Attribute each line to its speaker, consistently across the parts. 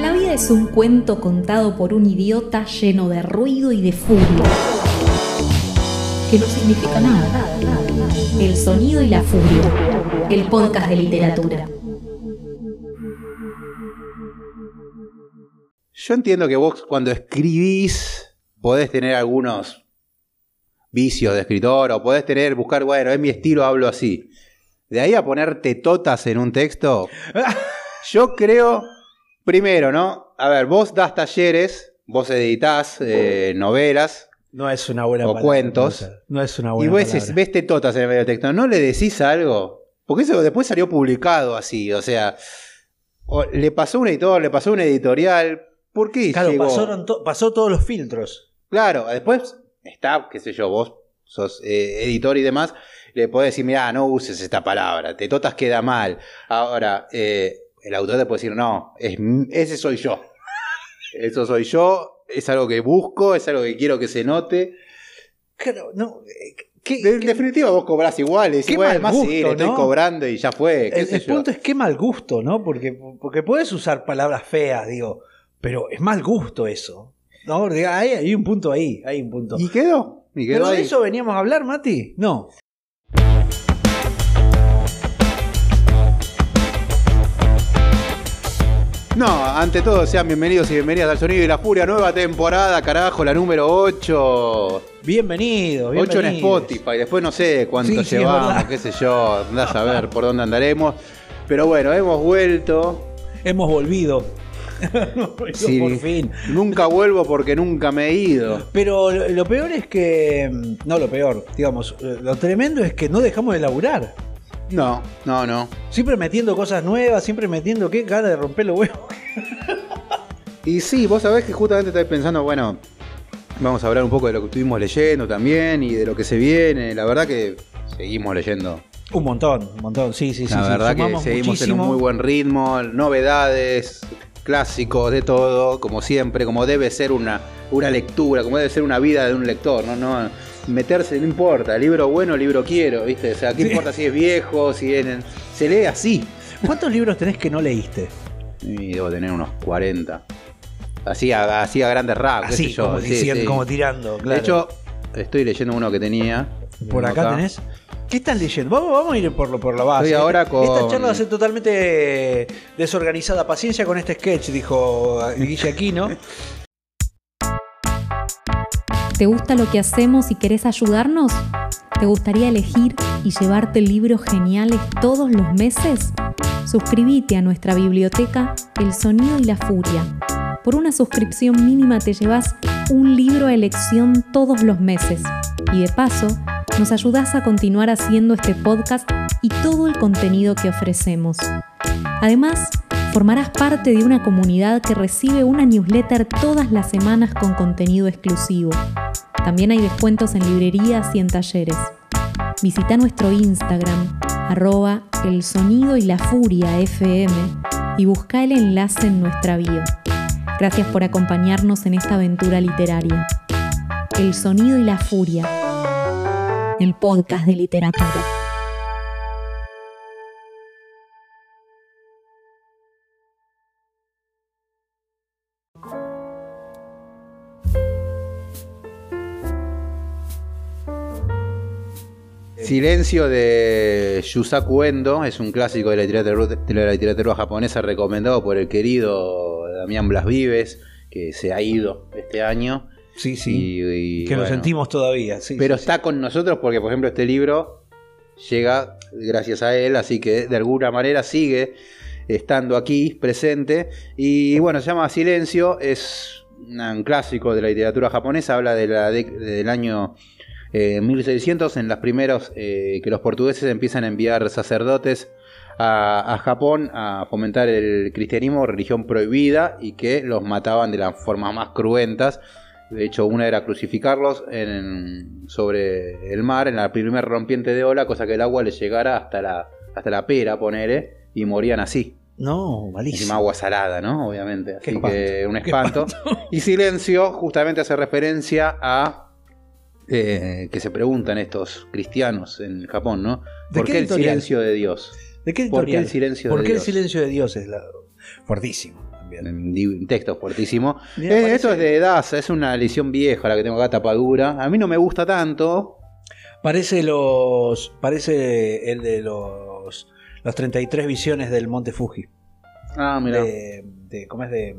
Speaker 1: La vida es un cuento contado por un idiota lleno de ruido y de furia. Que no significa nada. El sonido y la furia. El podcast de literatura.
Speaker 2: Yo entiendo que vos cuando escribís podés tener algunos vicios de escritor o podés tener, buscar, bueno, es mi estilo, hablo así. De ahí a ponerte totas en un texto, yo creo, primero, ¿no? A ver, vos das talleres, vos editás eh, novelas
Speaker 3: No es una buena
Speaker 2: O
Speaker 3: palabra.
Speaker 2: cuentos.
Speaker 3: No es una
Speaker 2: y
Speaker 3: buena
Speaker 2: vos
Speaker 3: palabra.
Speaker 2: decís, ves tetotas en el medio del texto, ¿no le decís algo? Porque eso después salió publicado así, o sea, o le pasó un editor, le pasó un editorial, ¿por qué
Speaker 3: Claro,
Speaker 2: llegó?
Speaker 3: pasaron to- pasó todos los filtros.
Speaker 2: Claro, después está, qué sé yo, vos sos eh, editor y demás, le podés decir, mira, no uses esta palabra, tetotas queda mal. Ahora, eh, el autor te puede decir, no, es, ese soy yo. Eso soy yo, es algo que busco, es algo que quiero que se note.
Speaker 3: Claro, no. eh, ¿qué-
Speaker 2: en
Speaker 3: qué-
Speaker 2: definitiva, vos cobrás igual, y decís, bueno, más sí,
Speaker 3: gusto,
Speaker 2: estoy
Speaker 3: ¿no?
Speaker 2: cobrando y ya fue. qué
Speaker 3: el
Speaker 2: sé
Speaker 3: el
Speaker 2: yo.
Speaker 3: punto es qué mal gusto, ¿no? Porque, porque puedes usar palabras feas, digo, pero es mal gusto eso. No, hay, hay un punto ahí, hay un punto.
Speaker 2: ¿Y quedó? ¿Y quedó
Speaker 3: ¿Pero de eso veníamos a hablar, Mati? No.
Speaker 2: No, ante todo, sean bienvenidos y bienvenidas al Sonido y la Furia, nueva temporada, carajo, la número 8.
Speaker 3: Bienvenido,
Speaker 2: 8 en
Speaker 3: bienvenidos.
Speaker 2: Spotify, después no sé cuánto
Speaker 3: Sí,
Speaker 2: llevamos, qué sé yo, andás a ver por dónde andaremos. Pero bueno, hemos vuelto.
Speaker 3: Hemos volvido.
Speaker 2: Sí.
Speaker 3: Por fin.
Speaker 2: Nunca vuelvo porque nunca me he ido.
Speaker 3: Pero lo, lo peor es que. mm, No, lo peor, digamos. Lo tremendo es que no dejamos de laburar.
Speaker 2: No, no, no.
Speaker 3: Siempre metiendo cosas nuevas, siempre metiendo. Qué gana de romper los huevos.
Speaker 2: Y sí, vos sabés que justamente estáis pensando, bueno, vamos a hablar un poco de lo que estuvimos leyendo también y de lo que se viene. La verdad que seguimos leyendo
Speaker 3: Un montón, un montón. Sí, sí, sí.
Speaker 2: La
Speaker 3: sí,
Speaker 2: verdad que seguimos en un muy buen ritmo, novedades, clásicos, de todo, como siempre, como debe ser una, una lectura, como debe ser una vida de un lector, ¿no? no meterse, no importa, libro bueno, libro quiero, ¿viste? O sea, ¿qué
Speaker 3: Sí.
Speaker 2: importa si es viejo, si es... Se lee así.
Speaker 3: ¿Cuántos libros tenés que no leíste?
Speaker 2: Y debo tener unos 40. Así a, así a grandes rasgos, qué
Speaker 3: Así,
Speaker 2: sé yo.
Speaker 3: como,
Speaker 2: sí,
Speaker 3: diciendo,
Speaker 2: sí.
Speaker 3: como tirando. claro.
Speaker 2: De hecho, estoy leyendo uno que tenía.
Speaker 3: por acá, tenés. ¿Qué estás leyendo? Vamos, vamos a ir por, lo- por la base.
Speaker 2: Estoy ahora con-
Speaker 3: Esta charla va a ser totalmente desorganizada. Paciencia con este sketch, dijo Guille Aquino.
Speaker 1: ¿Te gusta lo que hacemos y querés ayudarnos? ¿Te gustaría elegir y llevarte libros geniales todos los meses? Suscríbete a nuestra biblioteca El Sonido y la Furia. Por una suscripción mínima te llevas un libro a elección todos los meses. Y de paso, nos ayudás a continuar haciendo este podcast y todo el contenido que ofrecemos. Además, formarás parte de una comunidad que recibe una newsletter todas las semanas con contenido exclusivo. También hay descuentos en librerías y en talleres. Visita nuestro Instagram, arroba el sonido y la furia FM, y busca el enlace en nuestra bio. Gracias por acompañarnos en esta aventura literaria. El sonido y la furia, el podcast de literatura.
Speaker 2: Silencio de Yusaku Endo es un clásico de la literatura, de la literatura japonesa recomendado por el querido Damián Blas Vives, que se ha ido este año.
Speaker 3: Sí, sí.
Speaker 2: Y- y,
Speaker 3: que lo sentimos todavía. sí,
Speaker 2: Pero
Speaker 3: sí,
Speaker 2: está con nosotros porque, por ejemplo, este libro llega gracias a él, así que de alguna manera sigue estando aquí presente. Y bueno, se llama Silencio, es un clásico de la literatura japonesa, habla de la del año eh, 1600, en las primeros eh, que los portugueses empiezan a enviar sacerdotes a, a Japón a fomentar el cristianismo, religión prohibida, y que los mataban de las formas más cruentas. De hecho, una era crucificarlos en- sobre el mar, en la primer rompiente de ola, cosa que el agua les llegara hasta la, hasta la pera, ponele, y morían así.
Speaker 3: No,
Speaker 2: Encima
Speaker 3: malísimo.
Speaker 2: agua salada, ¿no? Obviamente. Así que un espanto. Y silencio justamente hace referencia a eh, que se preguntan estos cristianos en Japón, ¿no?
Speaker 3: ¿De
Speaker 2: ¿Por
Speaker 3: qué
Speaker 2: qué el silencio de Dios?
Speaker 3: ¿De qué
Speaker 2: ¿Por qué el silencio
Speaker 3: ¿Por
Speaker 2: de
Speaker 3: qué
Speaker 2: Dios?
Speaker 3: el silencio de Dios es la... fuertísimo
Speaker 2: en texto fuertísimo. Eh,
Speaker 3: parece-
Speaker 2: Esto es de Daza, es una edición vieja la que tengo acá tapadura. A mí no me gusta tanto.
Speaker 3: Parece los. Parece el de los. Los 33 visiones del Monte Fuji.
Speaker 2: Ah, mira.
Speaker 3: De, de- ¿Cómo es de.?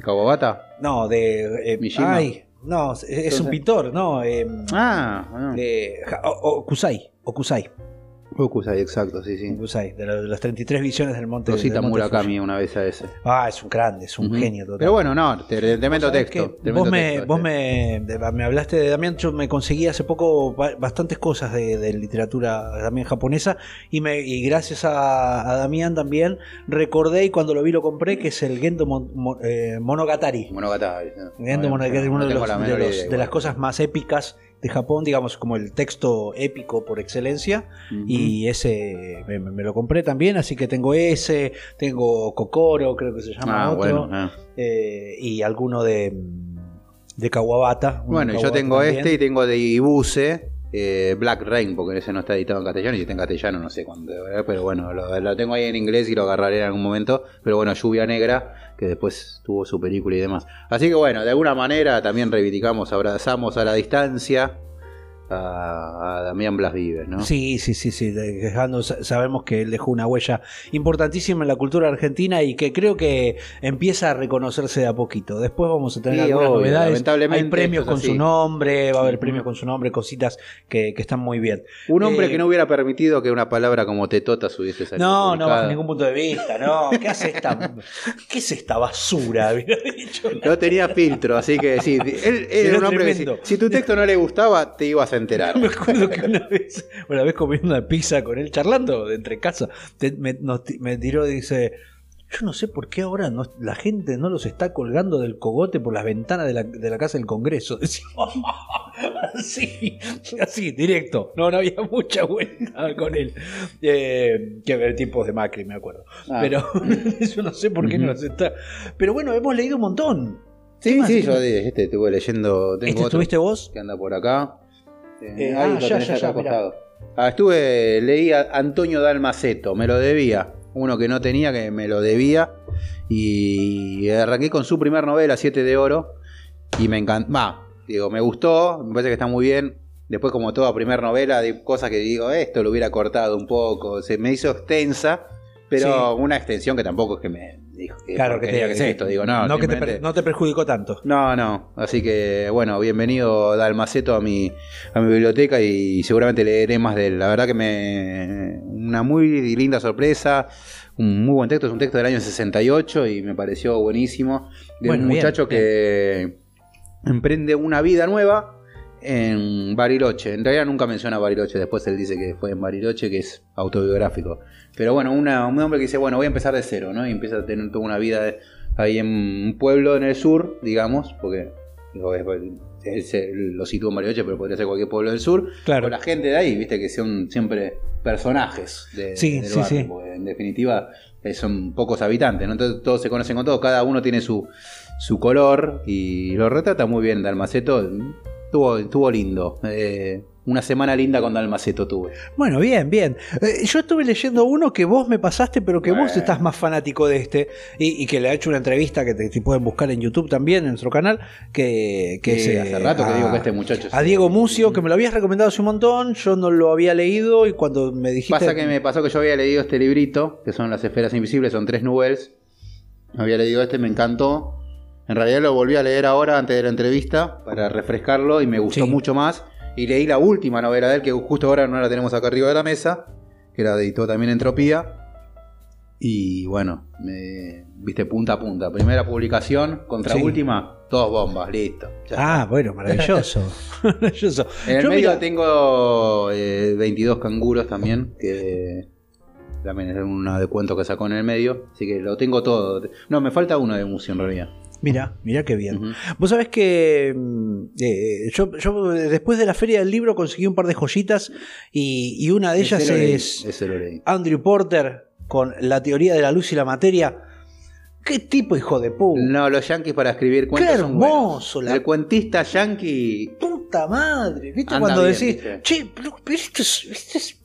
Speaker 2: Kawabata.
Speaker 3: No, de. eh, ay, no, es, un pintor, ¿no? eh,
Speaker 2: Ah, bueno.
Speaker 3: de, ja- o- Okusai. Okusai.
Speaker 2: Okusai, exacto, sí, sí.
Speaker 3: Okusai, de, los- de las 33 visiones del Monte
Speaker 2: Lo cita
Speaker 3: del Monte
Speaker 2: Murakami una vez a ese.
Speaker 3: Ah, es un grande, es un genio total.
Speaker 2: Pero bueno, no, te, te meto
Speaker 3: ¿Sabés
Speaker 2: texto. te
Speaker 3: Vos,
Speaker 2: meto
Speaker 3: me,
Speaker 2: texto,
Speaker 3: vos me, me hablaste de Damián, yo me conseguí hace poco ba- bastantes cosas de, de literatura también japonesa y, me, y gracias a, a Damián también recordé y cuando lo vi lo compré que es el Gendo Mon- Mon- eh, Monogatari.
Speaker 2: Monogatari. ¿no?
Speaker 3: Gendo
Speaker 2: No,
Speaker 3: Monogatari,
Speaker 2: no
Speaker 3: uno de, los- de los-
Speaker 2: idea,
Speaker 3: de las cosas más épicas de Japón, digamos como el texto épico por excelencia y ese me, me lo compré también, así que tengo ese, tengo Kokoro, creo que se llama
Speaker 2: Ah,
Speaker 3: otro
Speaker 2: bueno. ah.
Speaker 3: eh, y alguno de, de Kawabata.
Speaker 2: Bueno,
Speaker 3: de
Speaker 2: yo tengo
Speaker 3: también.
Speaker 2: este y tengo de Ibuse, eh, Black Rain, porque ese no está editado en castellano y está en castellano no sé cuándo, ¿verdad? pero bueno, lo, lo tengo ahí en inglés y lo agarraré en algún momento. Pero bueno, Lluvia Negra, que después tuvo su película y demás. Así que bueno, de alguna manera también reivindicamos, abrazamos a la distancia a, Damián Blas Vives, ¿no?
Speaker 3: Sí, sí, sí, sí. de- dejando- sa- sabemos que él dejó una huella importantísima en la cultura argentina y que creo que empieza a reconocerse de a poquito. Después vamos a tener
Speaker 2: Sí,
Speaker 3: algunas
Speaker 2: obvio,
Speaker 3: novedades.
Speaker 2: lamentablemente
Speaker 3: Hay premios con su nombre, va a haber premios con su nombre, cositas que, que están muy bien.
Speaker 2: Un hombre
Speaker 3: Eh,
Speaker 2: que no hubiera permitido que una palabra como tetotas hubiese salido.
Speaker 3: No, no, bajo ningún punto de vista, no. ¿Qué hace esta, qué es esta basura? Dicho.
Speaker 2: No tenía filtro, así que sí, él era
Speaker 3: Era
Speaker 2: un hombre que si, tu texto no le gustaba, te ibas a enterar.
Speaker 3: Me acuerdo que una vez, una vez comiendo una pizza con él, charlando de entre casa, te- me, nos me tiró y dice, yo no sé por qué ahora no- la gente no los está colgando del cogote por las ventanas de la, de la casa del Congreso. Decía, así, así, directo. No, no había mucha vuelta con él. Eh, que ver tipos de Macri, me acuerdo.
Speaker 2: Ah.
Speaker 3: Pero yo no sé por qué no los está. Pero bueno, hemos leído un montón.
Speaker 2: Sí, sí, yo este estuve leyendo. Tengo
Speaker 3: ¿Este
Speaker 2: otro
Speaker 3: estuviste vos?
Speaker 2: que anda por acá. Eh,
Speaker 3: Eh,
Speaker 2: ahí
Speaker 3: ah,
Speaker 2: lo
Speaker 3: ya,
Speaker 2: tenés
Speaker 3: ya,
Speaker 2: acá. Ah, estuve, leí a Antonio Dalmaceto, me lo debía. Uno que no tenía, que me lo debía. Y arranqué con su primer novela, Siete de Oro. Y me encantó. Va, digo, me gustó, me parece que está muy bien. Después, como toda primer novela, de cosas que digo, esto lo hubiera cortado un poco. Se me hizo extensa, pero una extensión que tampoco es que me dijo que
Speaker 3: Claro que, te,
Speaker 2: que es esto. Digo, no,
Speaker 3: que te, no te perjudicó tanto.
Speaker 2: no, no. Así que, bueno, bienvenido Dalmaceto a mi, a mi biblioteca y seguramente leeré más de él. La verdad que me. Una muy linda sorpresa. Un muy buen texto. Es un texto del año 68 y me pareció buenísimo. De
Speaker 3: Bueno,
Speaker 2: un
Speaker 3: bien,
Speaker 2: muchacho que emprende una vida nueva en Bariloche. En realidad nunca menciona Bariloche. Después él dice que fue en Bariloche, que es autobiográfico. Pero bueno, una- un hombre que dice, bueno, voy a empezar de cero, ¿no? Y empieza a tener toda una vida de- ahí en un pueblo en el sur, digamos, porque digo, es- lo sitúa en Bariloche, pero podría ser cualquier pueblo del sur.
Speaker 3: Claro.
Speaker 2: Con la gente de ahí, viste, que son siempre personajes de,
Speaker 3: Sí,
Speaker 2: del
Speaker 3: sí,
Speaker 2: barrio,
Speaker 3: sí.
Speaker 2: en definitiva eh, son pocos habitantes, ¿no? Entonces todos se conocen con todos, cada uno tiene su, su color y lo retrata muy bien Dalmaceto. Estuvo, estuvo lindo. Eh, una semana linda con Dalmaceto tuve.
Speaker 3: Bueno, bien, bien. Eh, yo estuve leyendo uno que vos me pasaste, pero que vos estás más fanático de este y, y que le ha hecho una entrevista que te, te pueden buscar en YouTube también, en nuestro canal, que, que
Speaker 2: Sí,
Speaker 3: es,
Speaker 2: hace rato que digo que este muchacho...
Speaker 3: A Diego Mucio, que me lo habías recomendado hace un montón, yo no lo había leído y cuando me dijiste...
Speaker 2: Pasa que me pasó que yo había leído este librito, que son las esferas invisibles, son tres novelas. Había leído este, me encantó. En realidad lo volví a leer ahora antes de la entrevista para refrescarlo y me gustó
Speaker 3: Sí.
Speaker 2: mucho más. Y leí la última novela de él, que justo ahora no la tenemos acá arriba de la mesa, que la editó también Entropía. Y bueno, me viste punta a punta. Primera publicación, contra
Speaker 3: Sí.
Speaker 2: última, dos bombas, listo.
Speaker 3: Ah, bueno, maravilloso. maravilloso.
Speaker 2: en el
Speaker 3: Yo,
Speaker 2: medio
Speaker 3: mira,
Speaker 2: tengo eh, 22 canguros también, que también es una de cuento que sacó en el medio, así que lo tengo todo. No, me falta uno de museo en realidad.
Speaker 3: Mira, mira qué bien. Vos sabés que mm, eh, yo, yo eh, después de la feria del libro conseguí un par de joyitas y, y una de ellas es
Speaker 2: leí.
Speaker 3: Andrew Porter con la teoría de la luz y la materia. ¿Qué tipo hijo de puta?
Speaker 2: No, los yankees para escribir cuentos
Speaker 3: Qué
Speaker 2: son
Speaker 3: hermoso, la-
Speaker 2: El cuentista yankee
Speaker 3: Puta madre, ¿viste?
Speaker 2: Anda
Speaker 3: Cuando
Speaker 2: bien,
Speaker 3: decís,
Speaker 2: ¿viste?
Speaker 3: che, pero, pero esto es, esto es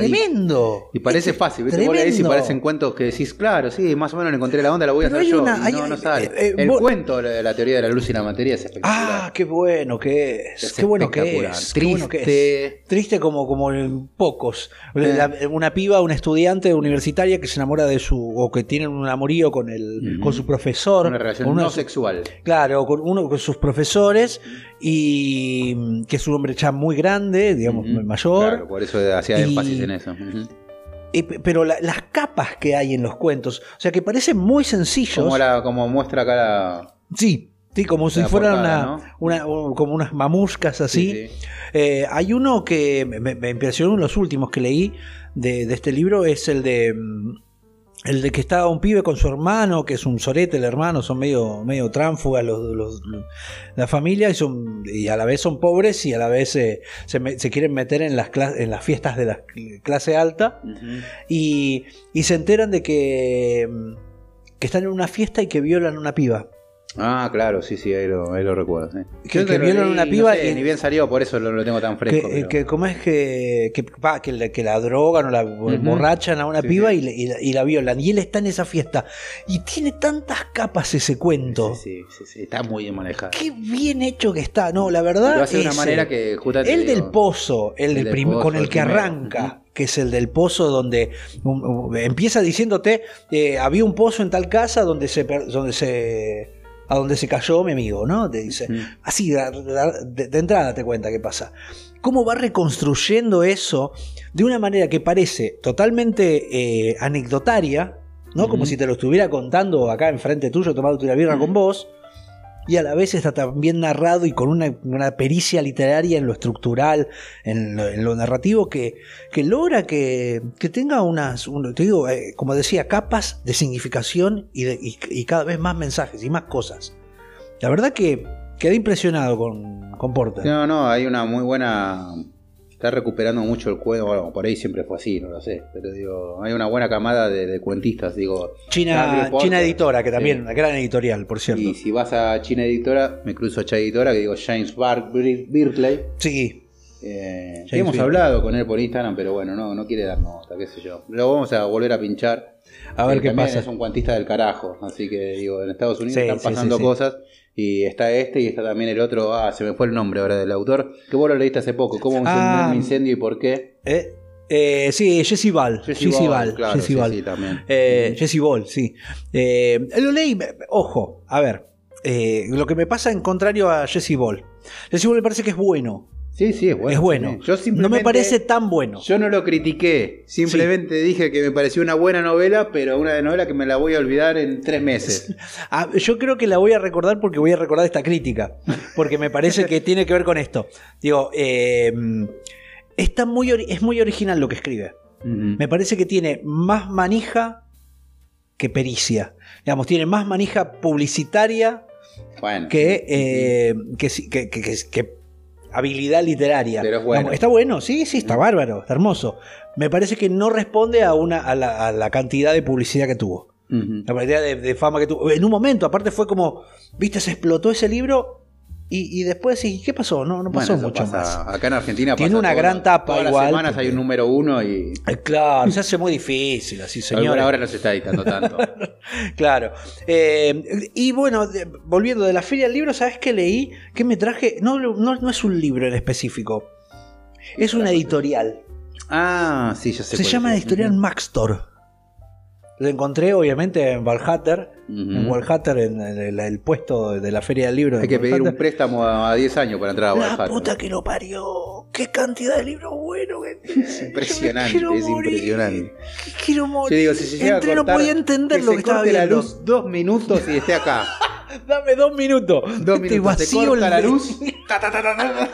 Speaker 3: tremendo.
Speaker 2: Y parece
Speaker 3: Es
Speaker 2: fácil, ¿viste? Vos leés y parecen cuentos que decís, claro, sí, más o menos le encontré la onda, la voy a hacer yo.
Speaker 3: una-
Speaker 2: y
Speaker 3: hay-
Speaker 2: no, no sale.
Speaker 3: eh, eh,
Speaker 2: el
Speaker 3: vos-
Speaker 2: cuento, la, la teoría de la luz y la materia es espectacular.
Speaker 3: Ah, qué bueno que es.
Speaker 2: Es
Speaker 3: Qué bueno que es. qué bueno que es.
Speaker 2: Triste.
Speaker 3: Triste como, como en pocos.
Speaker 2: Eh.
Speaker 3: La- una piba, una estudiante universitaria que se enamora de su. o que tiene un amorío con el, con su profesor.
Speaker 2: Una relación
Speaker 3: con uno
Speaker 2: no sexual.
Speaker 3: Claro, con uno con sus profesores. Y que es un hombre ya muy grande, digamos, mayor.
Speaker 2: Claro, por eso hacía énfasis en eso.
Speaker 3: Eh, pe- pero la- las capas que hay en los cuentos, o sea, que parecen muy sencillos.
Speaker 2: Como, la- como muestra acá la.
Speaker 3: Sí, sí, como si fueran
Speaker 2: portada,
Speaker 3: una, una- un- como unas mamuscas así.
Speaker 2: Sí, sí.
Speaker 3: Eh, hay uno que me, me impresionó, uno de los últimos que leí de, de este libro es el de mm, el de que estaba un pibe con su hermano, que es un sorete el hermano, son medio, medio tránfugas los, los- los- la familia y, son, y a la vez son pobres y a la vez eh, se, me- se quieren meter en las, en las fiestas de la clase alta y, y se enteran de que, que están en una fiesta y que violan a una piba.
Speaker 2: Ah, claro, sí, sí, ahí lo, ahí lo recuerdo. sí.
Speaker 3: Que- que
Speaker 2: leí,
Speaker 3: una
Speaker 2: no
Speaker 3: piba
Speaker 2: sé,
Speaker 3: y-
Speaker 2: Ni bien salió, por eso lo, lo tengo tan
Speaker 3: Que,
Speaker 2: fresco.
Speaker 3: eh,
Speaker 2: pero-
Speaker 3: que cómo es que, que, que, la, que la drogan o la borrachan a una
Speaker 2: Sí,
Speaker 3: piba
Speaker 2: sí.
Speaker 3: Y, le- y la, y la violan. Y él está en esa fiesta. Y tiene tantas capas ese cuento.
Speaker 2: Sí, sí, sí, sí, está muy bien manejado.
Speaker 3: Qué bien hecho que está. No, la verdad.
Speaker 2: Lo hace de una manera que justamente
Speaker 3: El del pozo, el,
Speaker 2: El
Speaker 3: del prim-
Speaker 2: pozo,
Speaker 3: con el
Speaker 2: el
Speaker 3: que
Speaker 2: primero.
Speaker 3: arranca, que es el del pozo donde um, um, empieza diciéndote, eh, había un pozo en tal casa donde se, donde se, a donde se cayó mi amigo, ¿no? Te dice,
Speaker 2: Mm.
Speaker 3: así de, de- entrada te cuenta qué pasa. Cómo va reconstruyendo eso de una manera que parece totalmente eh, anecdotaria, ¿no? Como si te lo estuviera contando acá enfrente tuyo, tomándote una birra con vos y a la vez está también narrado y con una, una pericia literaria en lo estructural, en lo, narrativo, que, que logra que, que tenga unas, un- te digo, eh, como decía, capas de significación y- y cada vez más mensajes y más cosas. La verdad que quedé impresionado con, con Porter.
Speaker 2: No, no, hay una muy buena. Está recuperando mucho el cuento. Bueno, por ahí siempre fue así, no lo sé. Pero digo, hay una buena camada de, de cuentistas. Digo,
Speaker 3: China, China Editora, que
Speaker 2: sí.
Speaker 3: también, una gran editorial, por cierto.
Speaker 2: Y si vas a China Editora, me cruzo a China Editora, que digo James Bar Birkley.
Speaker 3: Sí,
Speaker 2: Eh,
Speaker 3: James
Speaker 2: hemos
Speaker 3: Birkley.
Speaker 2: hablado con él por Instagram, pero bueno, no, no quiere dar nota, qué sé yo. Lo vamos a volver a pinchar.
Speaker 3: a ver
Speaker 2: Eh,
Speaker 3: qué pasa.
Speaker 2: Es un cuantista del carajo, así que digo, en Estados Unidos
Speaker 3: Sí,
Speaker 2: están
Speaker 3: sí,
Speaker 2: pasando
Speaker 3: sí, sí.
Speaker 2: cosas. Y está este y está también el otro, ah, se me fue el nombre ahora del autor, que vos lo leíste hace poco, ¿cómo
Speaker 3: Ah.
Speaker 2: un incendio y por qué?
Speaker 3: Eh, eh, sí, Jesse Ball. Jesse, Ball.
Speaker 2: claro,
Speaker 3: Jesse Ball.
Speaker 2: sí, también.
Speaker 3: Eh, Jesse Ball, sí. Eh, lo leí, ojo, a ver, eh, lo que me pasa en contrario a Jesse Ball. Jesse Ball me parece que es bueno.
Speaker 2: Sí, sí, es bueno.
Speaker 3: es bueno. no me parece tan bueno.
Speaker 2: Yo no lo critiqué, simplemente dije que me pareció una buena novela, pero una novela que me la voy a olvidar en tres meses.
Speaker 3: Ah, yo creo que la voy a recordar porque voy a recordar esta crítica. Porque me parece que tiene que ver con esto. Digo, eh, está muy, es muy original lo que escribe. Me parece que tiene más manija que pericia. Digamos, tiene más manija publicitaria
Speaker 2: Bueno,
Speaker 3: que,
Speaker 2: sí,
Speaker 3: eh, que- que- que- que habilidad literaria.
Speaker 2: Pero es bueno.
Speaker 3: Está bueno, sí, sí, está bárbaro, está hermoso. Me parece que no responde a, una, a, la, a la cantidad de publicidad que tuvo. La cantidad de, de fama que tuvo. En un momento, aparte fue como, viste, se explotó ese libro y, y después, ¿y qué pasó? No, no pasó
Speaker 2: Bueno,
Speaker 3: mucho
Speaker 2: pasa-
Speaker 3: más.
Speaker 2: Acá en Argentina
Speaker 3: Tiene
Speaker 2: pasa
Speaker 3: una
Speaker 2: todo-
Speaker 3: gran tapa
Speaker 2: todas
Speaker 3: igual,
Speaker 2: Las semanas
Speaker 3: porque-
Speaker 2: hay un número uno y
Speaker 3: Eh, Claro, se hace muy difícil, así, señor.
Speaker 2: alguna hora no se está editando tanto.
Speaker 3: Claro. Eh, y bueno, de- volviendo de la feria del libro, ¿sabes qué leí? ¿Qué me traje? No, no, no es un libro en específico. Es una editorial.
Speaker 2: ah, sí, ya sé.
Speaker 3: Se llama
Speaker 2: es.
Speaker 3: editorial Maxtor. Lo encontré obviamente en Valhatter.
Speaker 2: Ujú.
Speaker 3: En Valhatter, en el, el- el puesto de la feria del libro. de
Speaker 2: Hay que pedir un
Speaker 3: Valhatter.
Speaker 2: préstamo a a 10 años para entrar a
Speaker 3: La
Speaker 2: Valhalla.
Speaker 3: puta que lo parió. Qué cantidad de libros buenos que.
Speaker 2: Es impresionante,
Speaker 3: Yo
Speaker 2: es
Speaker 3: morir.
Speaker 2: impresionante.
Speaker 3: Quiero
Speaker 2: Yo
Speaker 3: morir.
Speaker 2: digo, si se llega
Speaker 3: Entré,
Speaker 2: a
Speaker 3: no podía entender lo
Speaker 2: se
Speaker 3: que estaba
Speaker 2: corte la
Speaker 3: viendo.
Speaker 2: luz dos minutos y esté acá.
Speaker 3: Dame dos minutos.
Speaker 2: Dos minutos. Se
Speaker 3: vacío
Speaker 2: corta
Speaker 3: el-
Speaker 2: la luz. ta, ta, ta,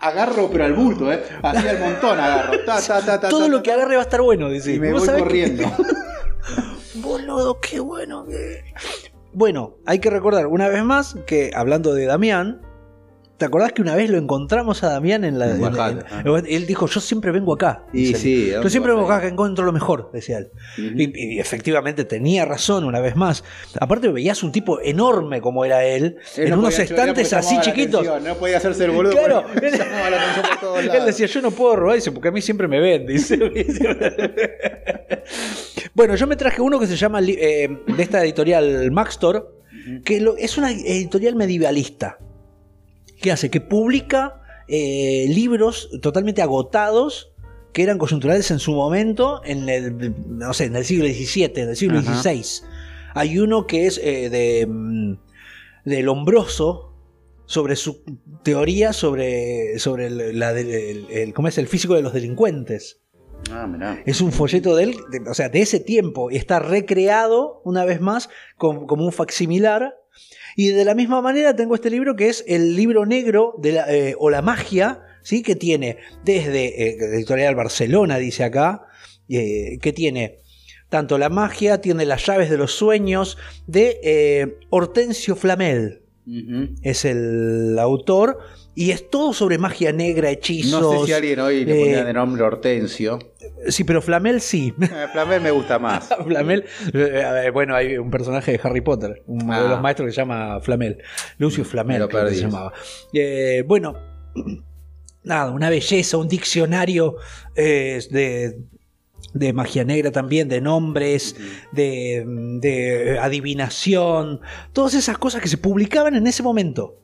Speaker 2: agarro, pero al bulto, ¿eh? Así al montón agarro.
Speaker 3: Todo lo que agarre va a estar bueno, dice.
Speaker 2: Y me
Speaker 3: ¿Vos
Speaker 2: voy
Speaker 3: que-
Speaker 2: corriendo.
Speaker 3: Boludo, qué bueno. Bueno, hay que recordar una vez más que, hablando de Damián, ¿Te acordás que una vez lo encontramos a Damián en la.
Speaker 2: En
Speaker 3: en-
Speaker 2: Bajal,
Speaker 3: en-
Speaker 2: ah.
Speaker 3: él dijo: Yo siempre vengo acá.
Speaker 2: Y
Speaker 3: él.
Speaker 2: sí, ¿a
Speaker 3: Yo siempre vengo acá que encuentro lo mejor, decía él. Y, y efectivamente tenía razón una vez más. Aparte, veías un tipo enorme como era él,
Speaker 2: Él
Speaker 3: en
Speaker 2: no
Speaker 3: unos
Speaker 2: podía
Speaker 3: estantes así chiquitos.
Speaker 2: atención, No podía hacerse el boludo.
Speaker 3: Claro,
Speaker 2: por todos
Speaker 3: Él
Speaker 2: lados.
Speaker 3: decía, yo no puedo robar, dice, porque a mí siempre me ven, dice. bueno, yo me traje uno que se llama, eh, de esta editorial Maxtor, que lo- es una editorial medievalista. ¿Qué hace? Que publica eh, libros totalmente agotados que eran coyunturales en su momento, en el, no sé, en el siglo XVII, en el siglo
Speaker 2: Ajá.
Speaker 3: XVI. Hay uno que es eh, de, mm, de Lombroso, sobre su teoría sobre, sobre el, la el- el- ¿cómo es? el físico de los delincuentes.
Speaker 2: Ah, mirá.
Speaker 3: Es un folleto de él, de- o sea, de ese tiempo, y está recreado una vez más com- como un facsimilar. Y de la misma manera tengo este libro que es el libro negro de la, eh, o la magia, ¿sí? que tiene desde eh, Editorial Barcelona, dice acá, eh, que tiene tanto la magia, tiene las llaves de los sueños de eh, Hortensio Flamel Es el autor y es todo sobre magia negra, hechizos.
Speaker 2: No sé si alguien hoy le ponía
Speaker 3: eh,
Speaker 2: de nombre Hortensio.
Speaker 3: Sí, pero Flamel sí.
Speaker 2: Eh, Flamel me gusta más.
Speaker 3: Flamel, eh, bueno, hay un personaje de Harry Potter, uno
Speaker 2: Ah.
Speaker 3: de los maestros que se llama Flamel, Lucio
Speaker 2: Me
Speaker 3: Flamel,
Speaker 2: lo
Speaker 3: creo que se llamaba. Bueno, nada, una belleza, un diccionario de, de magia negra también, de nombres, de, de adivinación, todas esas cosas que se publicaban en ese momento.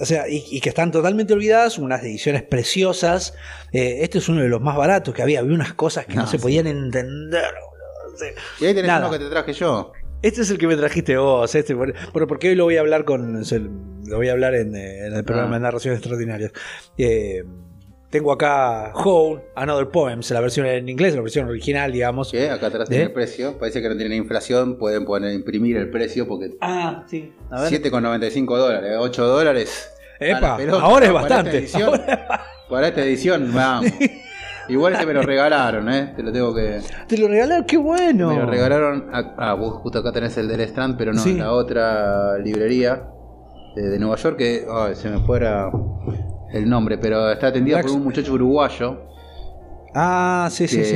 Speaker 3: O sea, y, y que están totalmente olvidadas, unas ediciones preciosas. Eh, este es uno de los más baratos que había. Había unas cosas que no,
Speaker 2: No,
Speaker 3: se
Speaker 2: sí.
Speaker 3: podían entender.
Speaker 2: Y ahí tenés
Speaker 3: Nada.
Speaker 2: uno que te traje yo.
Speaker 3: Este es el que me trajiste vos. Este, pero porque hoy lo voy a hablar con. Lo voy a hablar en, eh, en el programa
Speaker 2: Ah.
Speaker 3: de narraciones extraordinarias. Eh, tengo acá Whole, Another Poems, la versión en inglés, la versión original, digamos.
Speaker 2: Que acá atrás
Speaker 3: ¿Eh?
Speaker 2: tiene el precio. Parece que no tienen inflación. Pueden poner, imprimir el precio porque
Speaker 3: Ah, sí. A ver.
Speaker 2: 7,95 dólares. 8 dólares.
Speaker 3: Epa,
Speaker 2: pelota.
Speaker 3: ahora es
Speaker 2: Para
Speaker 3: bastante.
Speaker 2: esta edición, para esta edición, vamos. Igual este me lo regalaron, ¿eh? Te lo tengo que.
Speaker 3: Te lo regalaron, qué bueno.
Speaker 2: Me lo regalaron. a- ah, vos justo acá tenés el del Strand, pero no,
Speaker 3: Sí.
Speaker 2: en la otra librería de, de Nueva York, que ay, se me fuera el nombre, pero está atendida por un muchacho uruguayo.
Speaker 3: Ah, sí, sí, sí.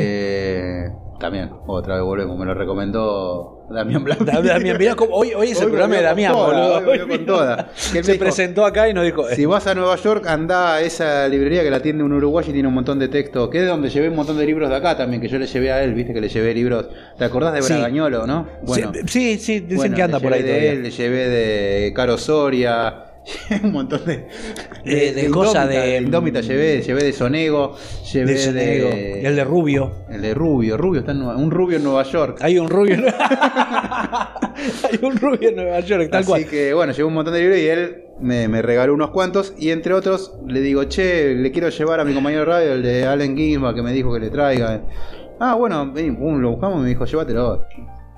Speaker 2: también, otra vez volvemos, me lo recomendó Damián Blanco.
Speaker 3: Da- Damián, mirá cómo- hoy, hoy es el programa de Damián,
Speaker 2: toda,
Speaker 3: boludo.
Speaker 2: hoy con toda.
Speaker 3: Se
Speaker 2: dijo,
Speaker 3: presentó acá y nos dijo.
Speaker 2: Si vas a Nueva York, anda a esa librería que la atiende un uruguayo y tiene un montón de textos. Que es de donde llevé un montón de libros de acá también, que yo le llevé a él, viste que le llevé libros. ¿Te acordás de
Speaker 3: Sí.
Speaker 2: Bragañolo, no? Bueno,
Speaker 3: sí, sí, dicen
Speaker 2: bueno,
Speaker 3: que anda
Speaker 2: le
Speaker 3: por ahí
Speaker 2: llevé de
Speaker 3: todavía.
Speaker 2: él, le llevé de Caro Soria, un montón de.
Speaker 3: De- de cosas de-
Speaker 2: Indómita llevé, llevé de Sonego, llevé
Speaker 3: De. El de Rubio.
Speaker 2: el de Rubio, Rubio está en Nueva- un Rubio en Nueva York.
Speaker 3: Hay un Rubio. en- Hay un Rubio en Nueva York, tal
Speaker 2: Así
Speaker 3: cual.
Speaker 2: que bueno, llevé un montón de libros y él me, me regaló unos cuantos. Y entre otros, le digo, che, le quiero llevar a mi compañero de radio, el de Allen Ginsberg, que me dijo que le traiga. Ah, bueno, pum, lo buscamos y me dijo, llévatelo.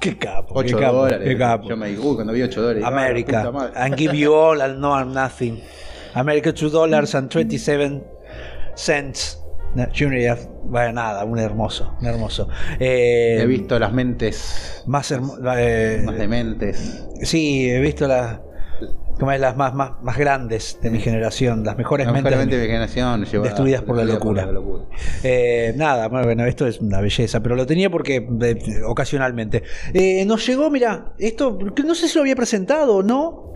Speaker 3: Qué capo.
Speaker 2: 8
Speaker 3: qué capo,
Speaker 2: dólares.
Speaker 3: Qué capo.
Speaker 2: Yo me dije, uy, cuando vi 8 dólares. ah,
Speaker 3: America.
Speaker 2: puta madre.
Speaker 3: And give you all and no I'm nothing. America 2 dollars and 27 cents. No, Junior, bueno, nada, un hermoso, un hermoso. Eh,
Speaker 2: He visto las mentes
Speaker 3: más hermoso.
Speaker 2: más dementes.
Speaker 3: sí, he visto las, como es, las más, más, más grandes de mi generación, las mejores
Speaker 2: Las
Speaker 3: mentes.
Speaker 2: mejores
Speaker 3: de
Speaker 2: mentes
Speaker 3: mi-
Speaker 2: de mi generación llevadas-
Speaker 3: destruidas por la locura. Eh, nada, bueno, esto es una belleza, pero lo tenía porque eh, ocasionalmente. Eh, nos llegó, mira, esto, no sé si lo había presentado o no.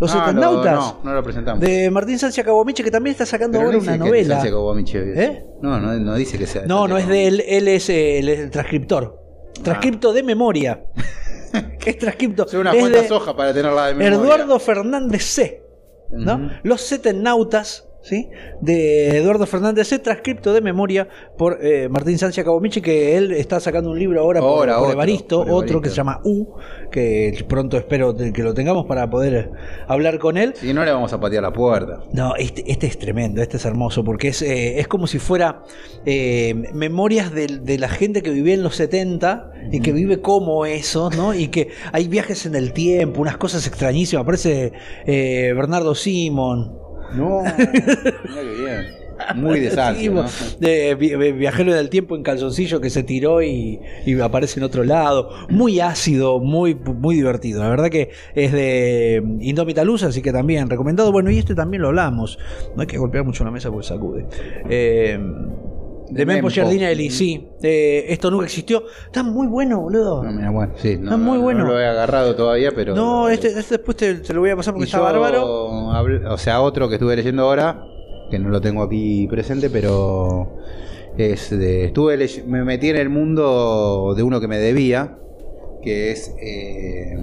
Speaker 3: Los
Speaker 2: Ah, lo-
Speaker 3: Eternautas.
Speaker 2: no, no lo presentamos.
Speaker 3: De Martín Sánchez Cabomiche, que también está sacando
Speaker 2: Pero
Speaker 3: ahora
Speaker 2: no
Speaker 3: una novela.
Speaker 2: Es-
Speaker 3: ¿Eh?
Speaker 2: No, no, no dice que sea.
Speaker 3: No, no es de él, él es, él es el transcriptor. Transcripto de memoria. es transcripto. Es
Speaker 2: cuantas
Speaker 3: de
Speaker 2: hojas para tenerla de memoria.
Speaker 3: Eduardo Fernández C. ¿no?
Speaker 2: Ujú.
Speaker 3: Los Setennautas, ¿sí? De Eduardo Fernández C, transcripto de memoria por eh, Martín Sánchez Cabomichi, que él está sacando un libro ahora por,
Speaker 2: Ahora,
Speaker 3: por
Speaker 2: otro,
Speaker 3: Evaristo,
Speaker 2: por
Speaker 3: otro que se llama U, que pronto espero que lo tengamos para poder hablar con él.
Speaker 2: Si no, le vamos a patear la puerta.
Speaker 3: No, este, este es tremendo, este es hermoso, porque es, eh, es como si fuera eh, memorias de, de la gente que vivía en los 70 y que vive como eso, ¿no? Y que hay viajes en el tiempo, unas cosas extrañísimas. Aparece eh, Bernardo Simon.
Speaker 2: No, mira bien. Muy desastre.
Speaker 3: viajero del tiempo en calzoncillo que se tiró y, y aparece en otro lado. Muy ácido, muy, muy divertido. La verdad que es de Indómita Luz, así que también recomendado. Bueno, y este también lo hablamos. No hay que golpear mucho la mesa porque sacude. Eh, de Mempo. Giardinelli, sí. Eh, esto nunca existió. Está muy bueno, boludo.
Speaker 2: No, mira, bueno, sí, no,
Speaker 3: Está muy
Speaker 2: no-
Speaker 3: bueno.
Speaker 2: No lo he agarrado todavía, pero.
Speaker 3: No, este, este después te, te lo voy a pasar porque
Speaker 2: Y
Speaker 3: está
Speaker 2: yo
Speaker 3: bárbaro.
Speaker 2: hablé- o sea, otro que estuve leyendo ahora, que no lo tengo aquí presente, pero es de, estuve me metí en el mundo de uno que me debía, que es eh,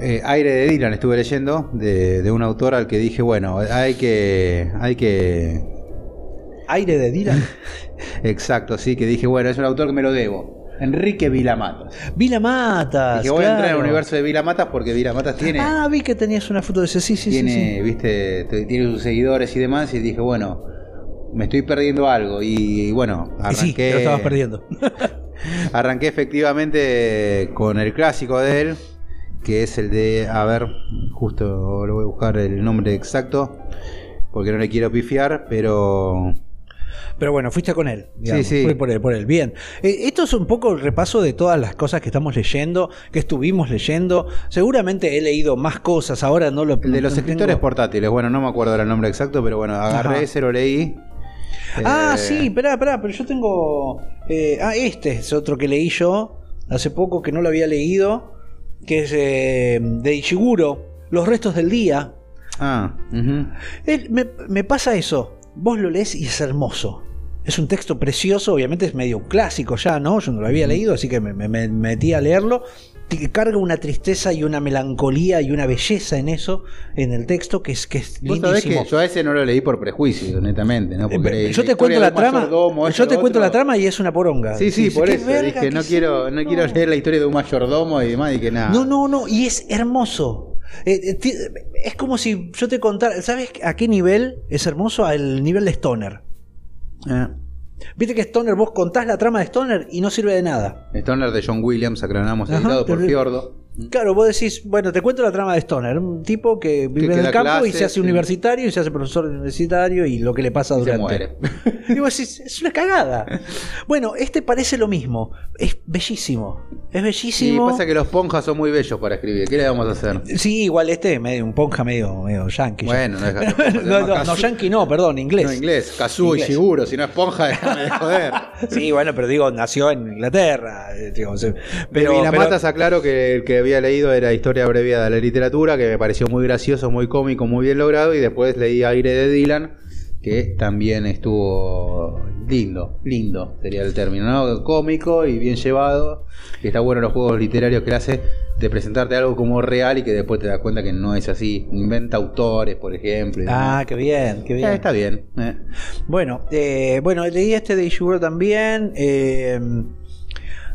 Speaker 2: eh, Aire de Dylan, estuve leyendo, de, de un autor al que dije, bueno, hay que, hay que,
Speaker 3: Aire de Dylan.
Speaker 2: exacto, sí, que dije, bueno, es un autor que me lo debo. Enrique Vilamatas.
Speaker 3: Vila Matas.
Speaker 2: Dije, voy a entrar
Speaker 3: claro.
Speaker 2: al universo de Vilamatas porque Vilamatas tiene...
Speaker 3: Ah, vi que tenías una foto de ese. Sí, sí, sí,
Speaker 2: tiene,
Speaker 3: sí.
Speaker 2: viste, te- tiene sus seguidores y demás, y dije, bueno, me estoy perdiendo algo. Y, bueno,
Speaker 3: Y sí,
Speaker 2: arranqué,
Speaker 3: te lo estabas perdiendo.
Speaker 2: arranqué efectivamente con el clásico de él, que es el de, a ver, justo lo voy a buscar el nombre exacto, porque no le quiero pifiar, pero
Speaker 3: Pero bueno, fuiste con él. digamos.
Speaker 2: Sí, sí.
Speaker 3: Fui por él, por él. Bien. Eh, esto es un poco el repaso de todas las cosas que estamos leyendo, que estuvimos leyendo. Seguramente he leído más cosas, ahora no lo
Speaker 2: el de los
Speaker 3: no
Speaker 2: escritores
Speaker 3: tengo-
Speaker 2: portátiles, bueno, no me acuerdo el nombre exacto, pero bueno, agarré
Speaker 3: Ajá.
Speaker 2: ese, lo leí.
Speaker 3: Ah,
Speaker 2: Eh,
Speaker 3: sí, esperá, esperá, pero yo tengo. eh, ah, este es otro que leí yo hace poco que no lo había leído, que es eh, de Ishiguro, Los restos del día.
Speaker 2: Ah.
Speaker 3: Él- me, me pasa eso. Vos lo lees y es hermoso. Es un texto precioso, obviamente es medio clásico ya, ¿no? Yo no lo había leído, así que me, me- me metí a leerlo. Que carga una tristeza y una melancolía y una belleza en eso, en el texto, que es, que es
Speaker 2: Vos sabés
Speaker 3: lindísimo.
Speaker 2: que yo a ese no lo leí por prejuicio, netamente, ¿no?
Speaker 3: Eh,
Speaker 2: Porque
Speaker 3: pero yo te cuento la trama. Yo te cuento la trama y es una poronga.
Speaker 2: Sí, sí, por
Speaker 3: "¿Qué
Speaker 2: eso.
Speaker 3: verga
Speaker 2: Dije, no
Speaker 3: sí?".
Speaker 2: quiero, no quiero leer la historia de un mayordomo y demás, y que nada.
Speaker 3: No, no, no, y es hermoso. Eh, eh, es como si yo te contara, ¿sabes a qué nivel es hermoso? Al nivel de Stoner.
Speaker 2: Eh,
Speaker 3: Viste que Stoner, vos contás la trama de Stoner y no sirve de nada.
Speaker 2: Stoner de John Williams, aclaramos, editado por Fiordo.
Speaker 3: Claro, vos decís, bueno, te cuento la trama de Stoner, un tipo que vive en el campo y se hace universitario y se hace profesor universitario y lo que le pasa
Speaker 2: Y se
Speaker 3: durante.
Speaker 2: muere.
Speaker 3: Y vos decís, es una cagada. Bueno, este parece lo mismo. Es bellísimo. Es
Speaker 2: Y
Speaker 3: bellísimo.
Speaker 2: pasa que los ponjas son muy bellos para escribir. ¿Qué le vamos a hacer?
Speaker 3: Sí, igual este es medio, un ponja medio, medio yankee.
Speaker 2: Bueno, no es
Speaker 3: no, no, no, yankee no, perdón, inglés.
Speaker 2: No, inglés. Kazuo y. Shiguro, si no es ponja, déjame de joder.
Speaker 3: Sí, bueno, pero digo, nació en Inglaterra. eh,
Speaker 2: pero, y la
Speaker 3: pero-
Speaker 2: matas aclaro que el que había leído era Historia abreviada de la literatura, que me pareció muy gracioso, muy cómico, muy bien logrado, y después leí Aire de Dylan, que también estuvo lindo, lindo sería el término, ¿no? Cómico y bien llevado, y está bueno los juegos literarios que hace de presentarte algo como real y que después te das cuenta que no es así, inventa autores, por ejemplo. y
Speaker 3: Ah,
Speaker 2: demás.
Speaker 3: qué bien, qué bien.
Speaker 2: Eh, está bien. eh.
Speaker 3: Bueno, eh, bueno, leí este de Ishiguro también.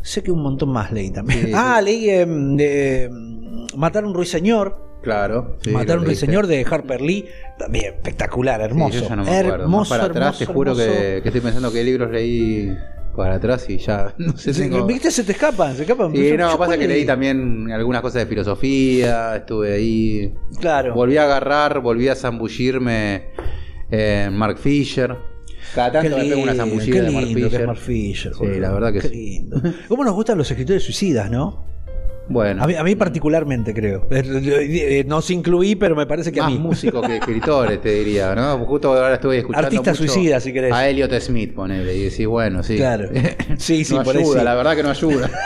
Speaker 3: Eh, sé que un montón más leí también.
Speaker 2: Sí,
Speaker 3: ah, leí eh, de, mm, Matar a un ruiseñor.
Speaker 2: Claro. sí,
Speaker 3: Matar a un ruiseñor de Harper Lee. También espectacular, hermoso.
Speaker 2: Sí, yo no
Speaker 3: hermoso,
Speaker 2: para atrás,
Speaker 3: hermoso,
Speaker 2: te juro
Speaker 3: hermoso.
Speaker 2: que, que estoy pensando qué libros leí para atrás y ya no sé.
Speaker 3: Sí,
Speaker 2: tengo-
Speaker 3: ¿Viste? Se te escapan, se escapan.
Speaker 2: Sí,
Speaker 3: Yo-
Speaker 2: no,
Speaker 3: yo
Speaker 2: pasa que leí también algunas cosas de filosofía, estuve ahí.
Speaker 3: Claro.
Speaker 2: Volví a agarrar, volví a zambullirme en Mark Fisher. Cada tanto me pego una zambullida
Speaker 3: qué
Speaker 2: de Mark
Speaker 3: lindo que es
Speaker 2: Fisher.
Speaker 3: Mark Fisher,
Speaker 2: Sí, la verdad que
Speaker 3: Qué
Speaker 2: sí.
Speaker 3: lindo. ¿Cómo nos gustan los escritores suicidas, no?
Speaker 2: Bueno,
Speaker 3: A mí, a mí particularmente creo. Eh, No se incluí, pero me parece que a
Speaker 2: más
Speaker 3: mí.
Speaker 2: músicos que escritores, te diría, ¿no? Justo ahora estuve escuchando
Speaker 3: Artista
Speaker 2: mucho
Speaker 3: suicida, si querés.
Speaker 2: a Elliot Smith, ponele, y decís, bueno, sí.
Speaker 3: Claro. Sí, sí,
Speaker 2: no
Speaker 3: por
Speaker 2: ayuda,
Speaker 3: sí.
Speaker 2: la verdad que no ayuda.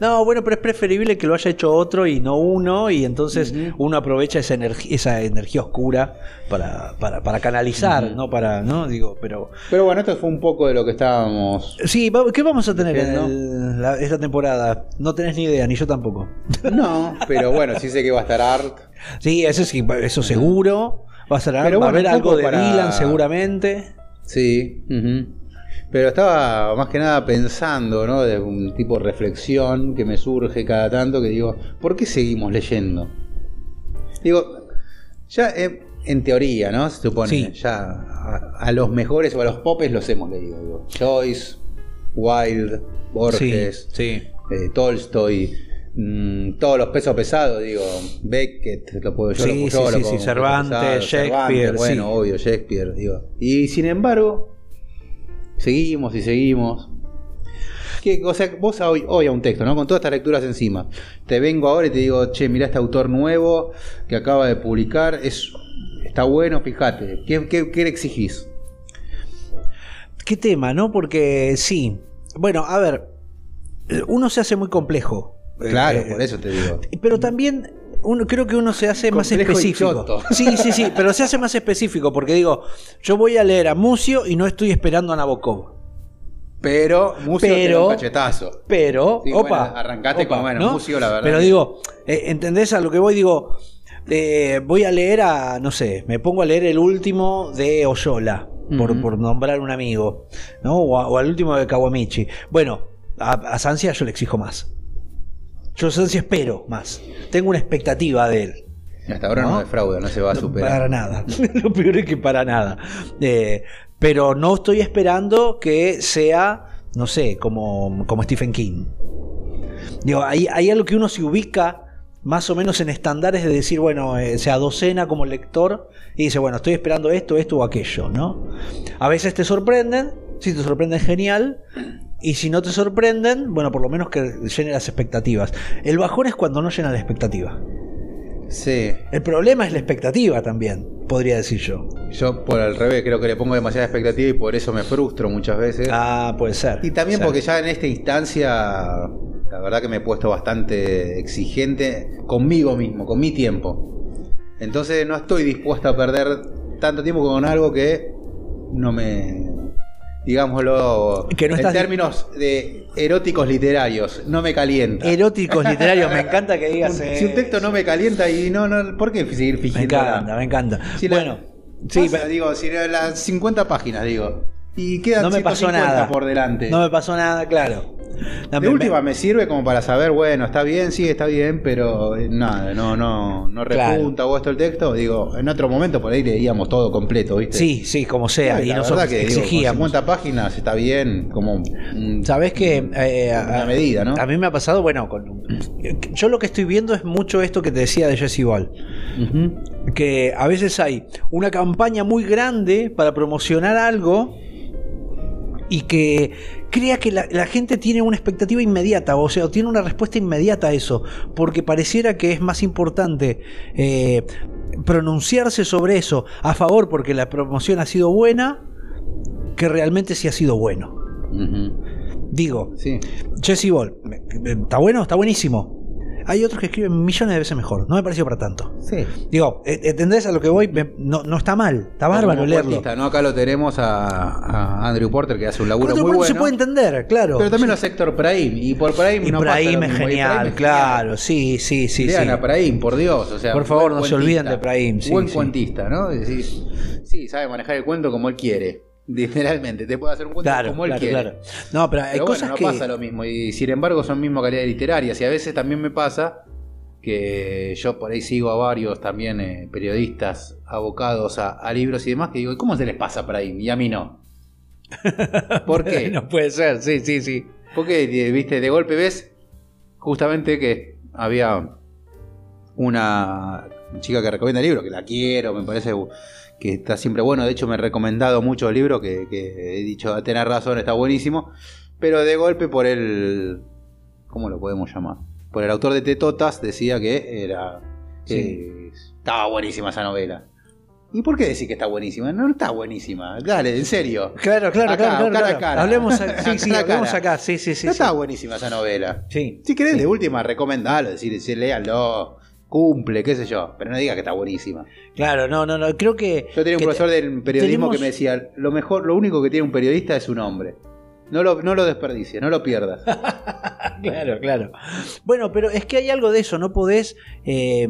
Speaker 3: No, bueno, pero es preferible que lo haya hecho otro y no uno, y entonces uno aprovecha esa energía, esa energía oscura para, para, para canalizar, no para, no digo, pero
Speaker 2: Pero bueno, esto fue un poco de lo que estábamos.
Speaker 3: sí, ¿qué vamos a tener en el- la- esta temporada? No tenés ni idea, ni yo tampoco.
Speaker 2: No, pero bueno, sí sé que va a estar Art.
Speaker 3: Sí, eso sí, eso seguro. Va a, ser,
Speaker 2: Pero
Speaker 3: va a haber algo de
Speaker 2: para-
Speaker 3: Dylan seguramente.
Speaker 2: Sí. ujú. Pero estaba más que nada pensando, ¿no? De un tipo de reflexión que me surge cada tanto que digo, ¿por qué seguimos leyendo? Digo, ya eh, en teoría, ¿no? Se supone,
Speaker 3: Sí.
Speaker 2: ya a, a los mejores o a los popes los hemos leído. Digo. Joyce, Wilde, Borges,
Speaker 3: sí.
Speaker 2: eh, Tolstoy, mm, todos los pesos pesados, digo, Beckett, lo puedo yo,
Speaker 3: Sí,
Speaker 2: lo, yo
Speaker 3: sí,
Speaker 2: lo
Speaker 3: sí, Cervantes,
Speaker 2: pesado,
Speaker 3: Shakespeare,
Speaker 2: bueno, obvio, Shakespeare, digo. Y sin embargo, seguimos y seguimos. Que, o sea, vos hoy, hoy a un texto, ¿no? Con todas estas lecturas encima. Te vengo ahora y te digo, che, mirá este autor nuevo que acaba de publicar, es, está bueno, fíjate. ¿Qué, qué, qué le exigís?
Speaker 3: ¿Qué tema, no? Porque sí. Bueno, a ver, uno se hace muy complejo.
Speaker 2: Claro,
Speaker 3: Eh,
Speaker 2: por eso te digo.
Speaker 3: Pero también uno, creo que uno se hace más específico. Sí, sí, sí, pero se hace más específico porque digo, yo voy a leer a Mucio y no estoy esperando a Nabokov.
Speaker 2: Pero, Mucio
Speaker 3: Pero-
Speaker 2: un cachetazo.
Speaker 3: Pero,
Speaker 2: Sí,
Speaker 3: opa,
Speaker 2: bueno, arrancaste
Speaker 3: opa,
Speaker 2: con, bueno,
Speaker 3: ¿no?
Speaker 2: Mucio, la verdad
Speaker 3: Pero digo, eh, ¿entendés a lo que voy? Digo, eh, voy a leer a, no sé, me pongo a leer el último de Oyola, por, por nombrar un amigo, ¿no? O, a- o al último de Kawamichi. Bueno, a, a Sancia yo le exijo más. Yo Sancia espero más. Tengo una expectativa de él.
Speaker 2: Hasta ahora no,
Speaker 3: ¿No?
Speaker 2: defrauda, no se va a superar.
Speaker 3: Para nada. Lo peor es que para nada. Eh, pero no estoy esperando que sea, no sé, como, como Stephen King. Digo, hay, hay algo que uno se ubica más o menos en estándares de decir, bueno, eh, sea docena como lector y dice, bueno, estoy esperando esto, esto o aquello, ¿no? A veces te sorprenden, si te sorprenden genial, y si no te sorprenden, bueno, por lo menos que llene las expectativas. El bajón es cuando no llena la expectativa.
Speaker 2: Sí.
Speaker 3: El problema es la expectativa también, podría decir yo.
Speaker 2: Yo por el revés creo que le pongo demasiada expectativa y por eso me frustro muchas veces.
Speaker 3: Ah, puede ser.
Speaker 2: y también porque
Speaker 3: ser.
Speaker 2: ya en esta instancia, la verdad que me he puesto bastante exigente conmigo mismo, con mi tiempo. Entonces no estoy dispuesto a perder tanto tiempo con algo que no me... Digámoslo,
Speaker 3: Que no
Speaker 2: en términos de eróticos literarios, no me calienta.
Speaker 3: Eróticos literarios, me encanta que digas.
Speaker 2: Un- si un texto no me calienta y no, no, ¿por qué seguir
Speaker 3: Me
Speaker 2: fingiendo?
Speaker 3: encanta, me encanta.
Speaker 2: Si la-
Speaker 3: bueno, sí,
Speaker 2: pasa,
Speaker 3: pero-
Speaker 2: digo, si las 50 páginas, digo. Y quedan
Speaker 3: no me pasó
Speaker 2: 150
Speaker 3: nada.
Speaker 2: por delante.
Speaker 3: No me pasó nada, claro.
Speaker 2: De última me sirve como para saber, bueno, está bien, sí, está bien, pero eh, nada, no, no, no
Speaker 3: Claro.
Speaker 2: repunta o esto el texto. Digo, en otro momento por ahí leíamos todo completo, ¿viste?
Speaker 3: Sí, sí, como sea.
Speaker 2: y
Speaker 3: nosotros
Speaker 2: que digo, con
Speaker 3: exigíamos.
Speaker 2: 50 páginas está bien, como
Speaker 3: ¿Sabés que eh, a,
Speaker 2: Una medida, ¿no?
Speaker 3: A mí me ha pasado, bueno, con, yo lo que estoy viendo es mucho esto que te decía de Jesse Ball.
Speaker 2: Ujú.
Speaker 3: que a veces hay una campaña muy grande para promocionar algo y que crea que la, la gente tiene una expectativa inmediata, o sea, tiene una respuesta inmediata a eso, porque pareciera que es más importante eh, pronunciarse sobre eso a favor porque la promoción ha sido buena que realmente si ha sido bueno. Digo,
Speaker 2: Sí.
Speaker 3: Jesse Ball, ¿está bueno? Está buenísimo. Hay otros que escriben millones de veces mejor, no me pareció para tanto.
Speaker 2: Sí.
Speaker 3: Digo, ¿e- ¿entendés a lo que voy? Me- no, no está mal, está bárbaro
Speaker 2: Como
Speaker 3: leerlo.
Speaker 2: ¿no? Acá lo tenemos a, a Andrew Porter que hace un laburo
Speaker 3: Pero
Speaker 2: muy bueno.
Speaker 3: se puede entender, claro.
Speaker 2: Pero también lo hace Héctor Praim. Y por Praim
Speaker 3: y
Speaker 2: no pasa lo
Speaker 3: es
Speaker 2: mismo.
Speaker 3: Genial,
Speaker 2: es
Speaker 3: claro, sí, sí, sí.
Speaker 2: Lean
Speaker 3: sí.
Speaker 2: a Praim, por Dios. O sea,
Speaker 3: Por favor, no se olviden de Praim, sí,
Speaker 2: buen
Speaker 3: sí.
Speaker 2: cuentista, ¿no? Es sí, sabe manejar el cuento como él quiere. Literalmente, te puede hacer un cuento
Speaker 3: Claro,
Speaker 2: como él
Speaker 3: claro,
Speaker 2: quiere.
Speaker 3: claro. No, pero hay
Speaker 2: Pero
Speaker 3: cosas
Speaker 2: bueno, no
Speaker 3: que.
Speaker 2: pasa lo mismo. Y sin embargo, son mismo calidad literarias. Y a veces también me pasa que yo por ahí sigo a varios también eh, periodistas abocados a, a libros y demás que digo, ¿y cómo se les pasa a Praim? Y a mí no. ¿Por qué?
Speaker 3: no puede ser, sí, sí, sí.
Speaker 2: Porque, eh, viste, de golpe ves justamente que había una chica que recomienda el libro, que la quiero, me parece que está siempre bueno. De hecho, me he recomendado mucho el libro, que, que he dicho, a tener razón, está buenísimo. Pero de golpe por el... ¿Cómo lo podemos llamar? Por el autor de Tetotas decía que era... que estaba buenísima esa novela. ¿Y por qué decir que está buenísima? No, está buenísima. Dale, en serio.
Speaker 3: Claro, claro,
Speaker 2: Acá,
Speaker 3: claro, claro,
Speaker 2: cara a
Speaker 3: claro.
Speaker 2: cara.
Speaker 3: Hablemos, a- sí, sí, hablemos acá, sí, sí, sí.
Speaker 2: no
Speaker 3: sí.
Speaker 2: está buenísima esa novela.
Speaker 3: Sí.
Speaker 2: Si querés,
Speaker 3: Sí.
Speaker 2: de última, recomendalo, decir, decir, léanlo, cumple, qué sé yo, pero no diga que está buenísima.
Speaker 3: Claro, no, no, no, creo que.
Speaker 2: Yo tenía un profesor del periodismo
Speaker 3: tenemos-
Speaker 2: que me decía, lo mejor, lo único que tiene un periodista es su nombre. No lo, no lo desperdicies, no lo pierdas.
Speaker 3: Claro, claro. Bueno, pero es que hay algo de eso, no podés eh,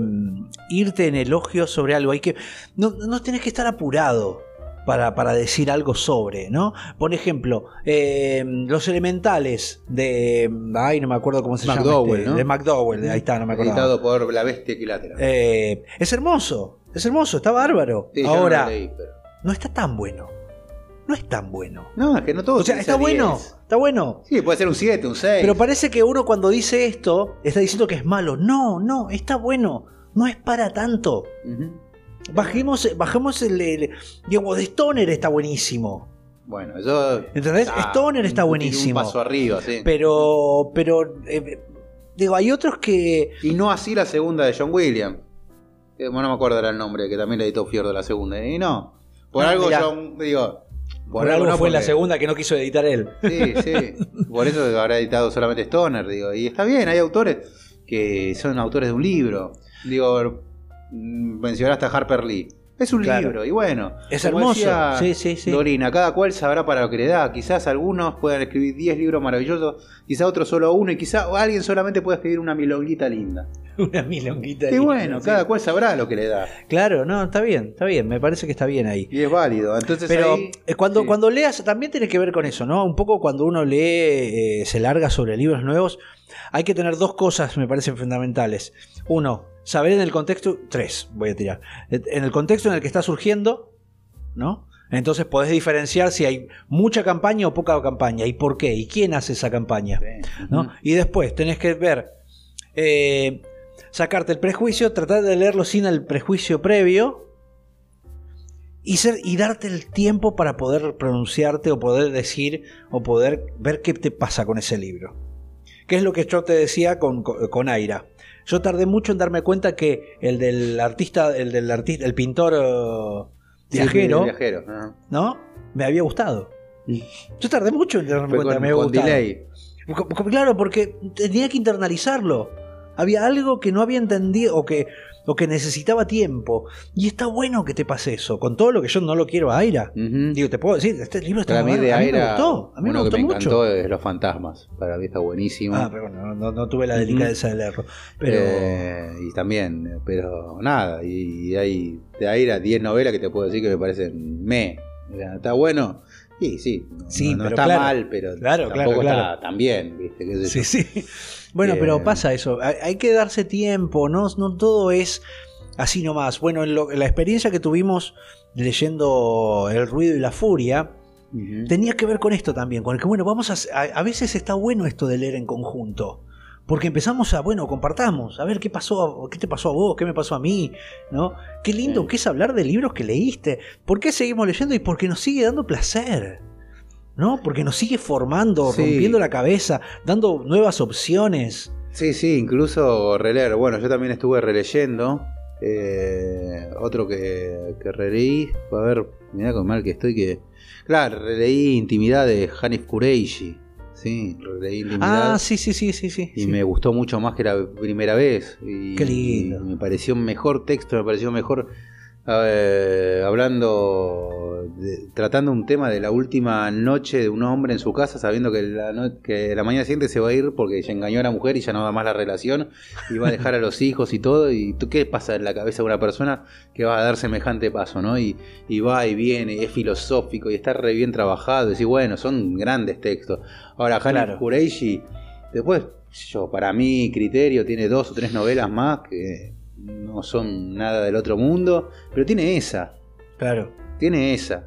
Speaker 3: irte en elogio sobre algo, hay que. No, no tenés que estar apurado. Para, para decir algo sobre, ¿no? Por ejemplo, eh, los elementales de. Ay, no me acuerdo cómo se
Speaker 2: McDowell,
Speaker 3: llama. este,
Speaker 2: ¿no?
Speaker 3: De McDowell, ahí está, no me acuerdo.
Speaker 2: Editado por La Bestia Equilátera.
Speaker 3: Eh, es hermoso, es hermoso, está bárbaro.
Speaker 2: Sí, yo no
Speaker 3: Ahora,
Speaker 2: lo leí, pero-
Speaker 3: no está tan bueno. no es tan bueno.
Speaker 2: No, es que no todo.
Speaker 3: O sea, está bueno,
Speaker 2: 10.
Speaker 3: está bueno.
Speaker 2: Sí, puede ser un 7, un 6.
Speaker 3: Pero parece que uno cuando dice esto está diciendo que es malo. No, no, está bueno. No es para tanto. Bajemos, bajemos el, el- Digamos, de Stoner está buenísimo.
Speaker 2: Bueno, eso.
Speaker 3: ¿Entendés? Stoner está
Speaker 2: un-
Speaker 3: buenísimo.
Speaker 2: Un paso arriba, sí.
Speaker 3: Pero, pero, eh, digo, hay otros que.
Speaker 2: Y no así la segunda de John Williams. Eh, bueno, no me acuerdo era el nombre, que también le editó Fiordo la segunda. Y no. Por
Speaker 3: Ah,
Speaker 2: algo
Speaker 3: mirá.
Speaker 2: John, digo.
Speaker 3: Por, algo
Speaker 2: no,
Speaker 3: fue la
Speaker 2: porque-
Speaker 3: segunda que no quiso editar él.
Speaker 2: Sí, sí. Por eso habrá editado solamente Stoner, digo. Y está bien, hay autores que son autores de un libro. Digo, mm, mencionaste a Harper Lee. Es un
Speaker 3: Claro.
Speaker 2: libro, y bueno.
Speaker 3: Es hermoso.
Speaker 2: decía
Speaker 3: Sí, sí, sí.
Speaker 2: Dorina, cada cual sabrá para lo que le da. Quizás algunos puedan escribir 10 libros maravillosos, quizás otros solo uno, y quizás alguien solamente puede escribir una milonguita linda.
Speaker 3: Una milonguita.
Speaker 2: Y bueno, cada cual sabrá lo que le da.
Speaker 3: Claro, no, está bien, está bien. Me parece que está bien ahí.
Speaker 2: Y es válido. Entonces
Speaker 3: Pero
Speaker 2: ahí-
Speaker 3: eh, cuando,
Speaker 2: sí.
Speaker 3: cuando leas, también tiene que ver con eso, ¿no? Un poco cuando uno lee, eh, se larga sobre libros nuevos, hay que tener dos cosas, me parecen fundamentales. Uno, saber en el contexto, tres, voy a tirar, en el contexto en el que está surgiendo, ¿no? Entonces podés diferenciar si hay mucha campaña o poca campaña, y por qué, y quién hace esa campaña.
Speaker 2: Sí.
Speaker 3: ¿no? Y después tenés que ver, eh, sacarte el prejuicio, tratar de leerlo sin el prejuicio previo y, ser, y darte el tiempo para poder pronunciarte o poder decir o poder ver qué te pasa con ese libro. Que es lo que yo te decía con, con, con Aira. Yo tardé mucho en darme cuenta que el del artista, el del artista, el pintor
Speaker 2: Sí,
Speaker 3: viajero,
Speaker 2: viajero.
Speaker 3: ¿no? Me había gustado. Yo tardé mucho en darme
Speaker 2: Fue
Speaker 3: cuenta
Speaker 2: con,
Speaker 3: me había gustado.
Speaker 2: delay.
Speaker 3: Claro, porque tenía que internalizarlo. Había algo que no había entendido o que, o que necesitaba tiempo. Y está bueno que te pase eso. Con todo lo que yo no lo quiero a Aira. Digo, te puedo decir, este libro está
Speaker 2: Para mí
Speaker 3: bueno.
Speaker 2: de
Speaker 3: a mí me gustó. A mí me
Speaker 2: uno
Speaker 3: gustó
Speaker 2: que me
Speaker 3: mucho.
Speaker 2: encantó es Los Fantasmas. Para mí está buenísimo.
Speaker 3: Ah, pero bueno, no, no- no tuve la delicadeza de leerlo. Pero.
Speaker 2: Eh, y también, pero nada, y, hay de Aira 10 novelas que te puedo decir que me parecen me. ¿Está bueno? Sí, sí. No,
Speaker 3: Sí,
Speaker 2: no- no
Speaker 3: pero
Speaker 2: está
Speaker 3: claro.
Speaker 2: mal, pero
Speaker 3: Claro,
Speaker 2: tampoco
Speaker 3: claro,
Speaker 2: está
Speaker 3: claro.
Speaker 2: tan bien, ¿viste? ¿Qué sé
Speaker 3: Sí,
Speaker 2: yo?
Speaker 3: sí. Bueno, pero pasa eso. Hay, que darse tiempo. No, no todo es así nomás. Bueno, en, lo- en la experiencia que tuvimos leyendo El ruido y la furia. Tenía que ver con esto también, con el que, bueno, vamos a, a, a veces está bueno esto de leer en conjunto, porque empezamos a, bueno, compartamos, a ver qué pasó, qué te pasó a vos, qué me pasó a mí, ¿no? Qué lindo que es hablar de libros que leíste, ¿por qué seguimos leyendo? Y porque nos sigue dando placer, ¿no? Porque nos sigue formando,
Speaker 2: Sí.
Speaker 3: rompiendo la cabeza, dando nuevas opciones.
Speaker 2: Sí, sí, incluso releer. Bueno, yo también estuve releyendo. eh, otro que, que releí. A ver, mirá con mal que estoy que. Claro, releí Intimidad de Hanif Kureishi. Sí, releí Intimidad.
Speaker 3: Ah, sí, sí, sí, sí, sí.
Speaker 2: Y
Speaker 3: sí.
Speaker 2: me gustó mucho más que la primera vez. Y,
Speaker 3: Qué lindo.
Speaker 2: y me pareció un mejor texto, me pareció mejor eh, hablando, de- tratando un tema de la última noche de un hombre en su casa, sabiendo que la, no- que la mañana siguiente se va a ir porque se engañó a la mujer y ya no da más la relación y va a dejar a los hijos y todo. ¿Y tú qué pasa en la cabeza de una persona que va a dar semejante paso? ¿no? Y, y va y viene, y es filosófico y está re bien trabajado. Y decís, bueno, son grandes textos. Ahora, Hanif
Speaker 3: Claro.
Speaker 2: Kureishi, después, yo, para mi criterio, tiene dos o tres novelas más que no son nada del otro mundo, pero tiene esa,
Speaker 3: Claro.
Speaker 2: tiene esa.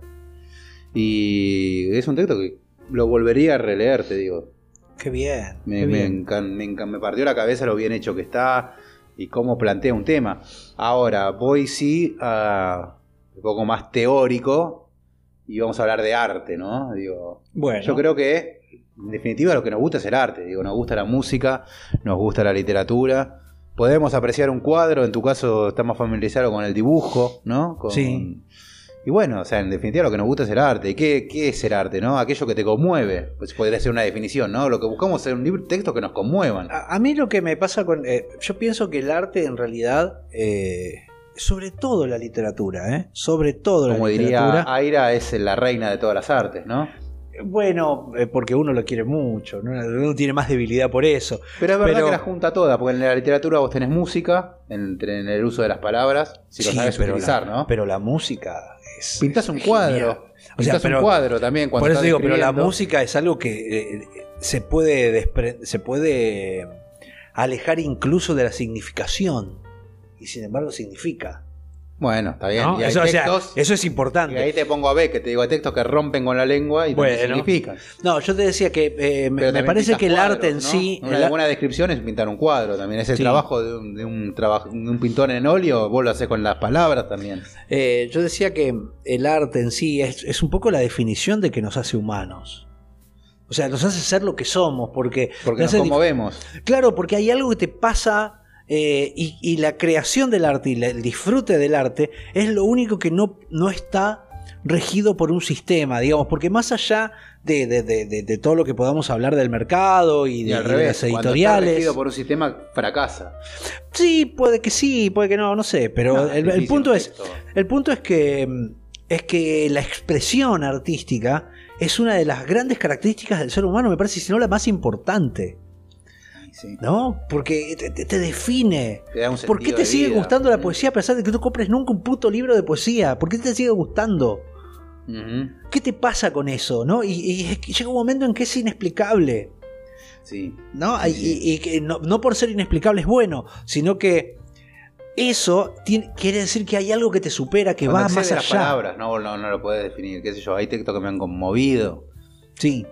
Speaker 2: Y es un texto que lo volvería a releer, te digo.
Speaker 3: Qué bien.
Speaker 2: Me,
Speaker 3: qué
Speaker 2: me,
Speaker 3: bien.
Speaker 2: encan- me encan- me partió la cabeza lo bien hecho que está y cómo plantea un tema. Ahora, voy sí a un poco más teórico y vamos a hablar de arte, ¿no? Digo,
Speaker 3: Bueno.
Speaker 2: yo creo que, en definitiva, lo que nos gusta es el arte. Digo, nos gusta la música, nos gusta la literatura. Podemos apreciar un cuadro, en tu caso estás más familiarizado con el dibujo, ¿no? Con-
Speaker 3: Sí.
Speaker 2: Y bueno, o sea, en definitiva lo que nos gusta es el arte. ¿Y qué, qué es el arte, no? Aquello que te conmueve. Pues podría ser una definición, ¿no? Lo que buscamos es un libro, texto que nos conmuevan.
Speaker 3: A, a mí lo que me pasa con... eh, yo pienso que el arte en realidad, eh, sobre todo la literatura, ¿eh? sobre todo la
Speaker 2: Como
Speaker 3: literatura...
Speaker 2: diría Aira, es la reina de todas las artes, ¿no?
Speaker 3: Bueno, eh, porque uno lo quiere mucho, ¿no? uno tiene más debilidad por eso.
Speaker 2: Pero es verdad
Speaker 3: Pero-
Speaker 2: que la junta toda, porque en la literatura vos tenés música, en el uso de las palabras, si lo
Speaker 3: Sí,
Speaker 2: sabes
Speaker 3: pero
Speaker 2: utilizar,
Speaker 3: la,
Speaker 2: ¿no?
Speaker 3: Pero la música es...
Speaker 2: Pintás un
Speaker 3: genial.
Speaker 2: cuadro.
Speaker 3: O sea,
Speaker 2: Pintás
Speaker 3: pero-
Speaker 2: un cuadro también cuando
Speaker 3: Por eso digo, pero la música es algo que eh, se puede despre- se puede alejar incluso de la significación. Y sin embargo significa.
Speaker 2: Bueno, está bien.
Speaker 3: ¿no?
Speaker 2: Y hay
Speaker 3: Eso, o sea,
Speaker 2: textos,
Speaker 3: eso es
Speaker 2: y
Speaker 3: importante.
Speaker 2: ahí te pongo a ver que te digo hay textos que rompen con la lengua y
Speaker 3: Bueno.
Speaker 2: también significan.
Speaker 3: No, yo te decía que eh, me, parece que el
Speaker 2: cuadros,
Speaker 3: arte en
Speaker 2: ¿no?
Speaker 3: sí.
Speaker 2: Una buena descripción es pintar un cuadro también. Es el
Speaker 3: Sí.
Speaker 2: trabajo de un, de un traba- de un pintor en óleo, vos lo haces con las palabras también.
Speaker 3: eh, yo decía que el arte en sí es, es un poco la definición de que nos hace humanos. O sea, nos hace ser lo que somos, porque,
Speaker 2: Porque
Speaker 3: nos
Speaker 2: nos conmovemos.
Speaker 3: Claro, porque hay algo que te pasa eh, y, y la creación del arte y la- el disfrute del arte es lo único que no, no está regido por un sistema, digamos, porque más allá de, de- de- todo lo que podamos hablar del mercado y de,
Speaker 2: Y al
Speaker 3: y de
Speaker 2: revés,
Speaker 3: las
Speaker 2: cuando está
Speaker 3: editoriales,
Speaker 2: regido por un sistema, fracasa.
Speaker 3: sí, puede que sí, puede que no, no sé, pero
Speaker 2: No,
Speaker 3: el, el punto
Speaker 2: un
Speaker 3: es, el punto es que mm, es que la expresión artística es una de las grandes características del ser humano, me parece, si no la más importante.
Speaker 2: Sí.
Speaker 3: ¿No? Porque te, define.
Speaker 2: Te da un
Speaker 3: ¿Por qué te sigue
Speaker 2: vida.
Speaker 3: gustando la poesía a pesar de que no compres nunca un puto libro de poesía? ¿Por qué te sigue gustando? ¿Qué te pasa con eso? ¿no? Y, y llega un momento en que es inexplicable.
Speaker 2: Sí.
Speaker 3: ¿no?
Speaker 2: Sí,
Speaker 3: Y-
Speaker 2: sí.
Speaker 3: Y, y que no, no por ser inexplicable es bueno, sino que eso tiene- quiere decir que hay algo que te supera, que
Speaker 2: Cuando
Speaker 3: va más
Speaker 2: las
Speaker 3: allá.
Speaker 2: palabras, no, no, no lo puedes definir. ¿Qué sé yo? Hay textos que me han conmovido.
Speaker 3: Sí.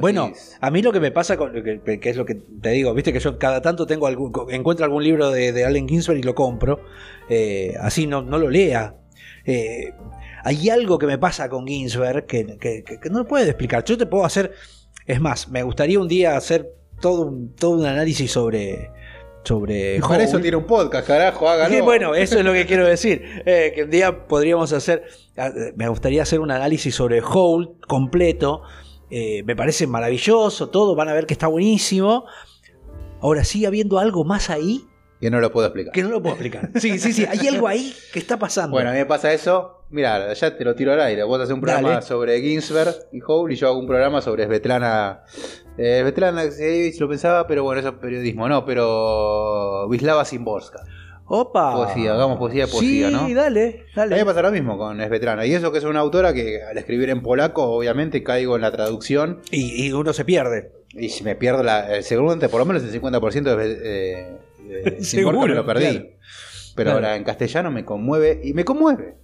Speaker 3: Bueno,
Speaker 2: decís,
Speaker 3: a mí lo que me pasa, con, que, que es lo que te digo, viste que yo cada tanto tengo algún, encuentro algún libro de, de Allen Ginsberg y lo compro, eh, así no, no lo lea. Eh, hay algo que me pasa con Ginsberg que, que- que- que no lo puedo explicar. Yo te puedo hacer, es más, me gustaría un día hacer todo un, todo un análisis sobre... sobre
Speaker 2: y para eso tiene un podcast, carajo, hágalo.
Speaker 3: Sí, bueno, eso es lo que quiero decir. Eh, que un día podríamos hacer. eh, Me gustaría hacer un análisis sobre Howl completo. Eh, me parece maravilloso, todo. Van a ver que está buenísimo. Ahora sigue habiendo algo más ahí
Speaker 2: Que no lo puedo explicar.
Speaker 3: que no lo puedo explicar. Sí, sí, sí. Hay algo ahí que está pasando.
Speaker 2: Bueno, a mí me pasa eso. Mira, ya te lo tiro al aire. Vos haces un programa
Speaker 3: Dale.
Speaker 2: sobre Ginsberg y Howl y yo hago un programa sobre Svetlana. Eh, Svetlana Alexievich lo pensaba, pero bueno, eso es periodismo, no, pero Vislava Simborska.
Speaker 3: Opa.
Speaker 2: Poesía, hagamos poesía, poesía,
Speaker 3: sí,
Speaker 2: ¿no?
Speaker 3: dale,
Speaker 2: A mí
Speaker 3: dale.
Speaker 2: me pasa lo mismo con Svetlana. Y eso que es una autora que al escribir en polaco, obviamente caigo en la traducción
Speaker 3: Y, y uno se pierde.
Speaker 2: y si me pierdo la, segundo, por lo menos el 50% de, eh, de
Speaker 3: Seguro,
Speaker 2: me lo perdí.
Speaker 3: claro.
Speaker 2: Pero
Speaker 3: Claro.
Speaker 2: ahora en castellano me conmueve y me conmueve.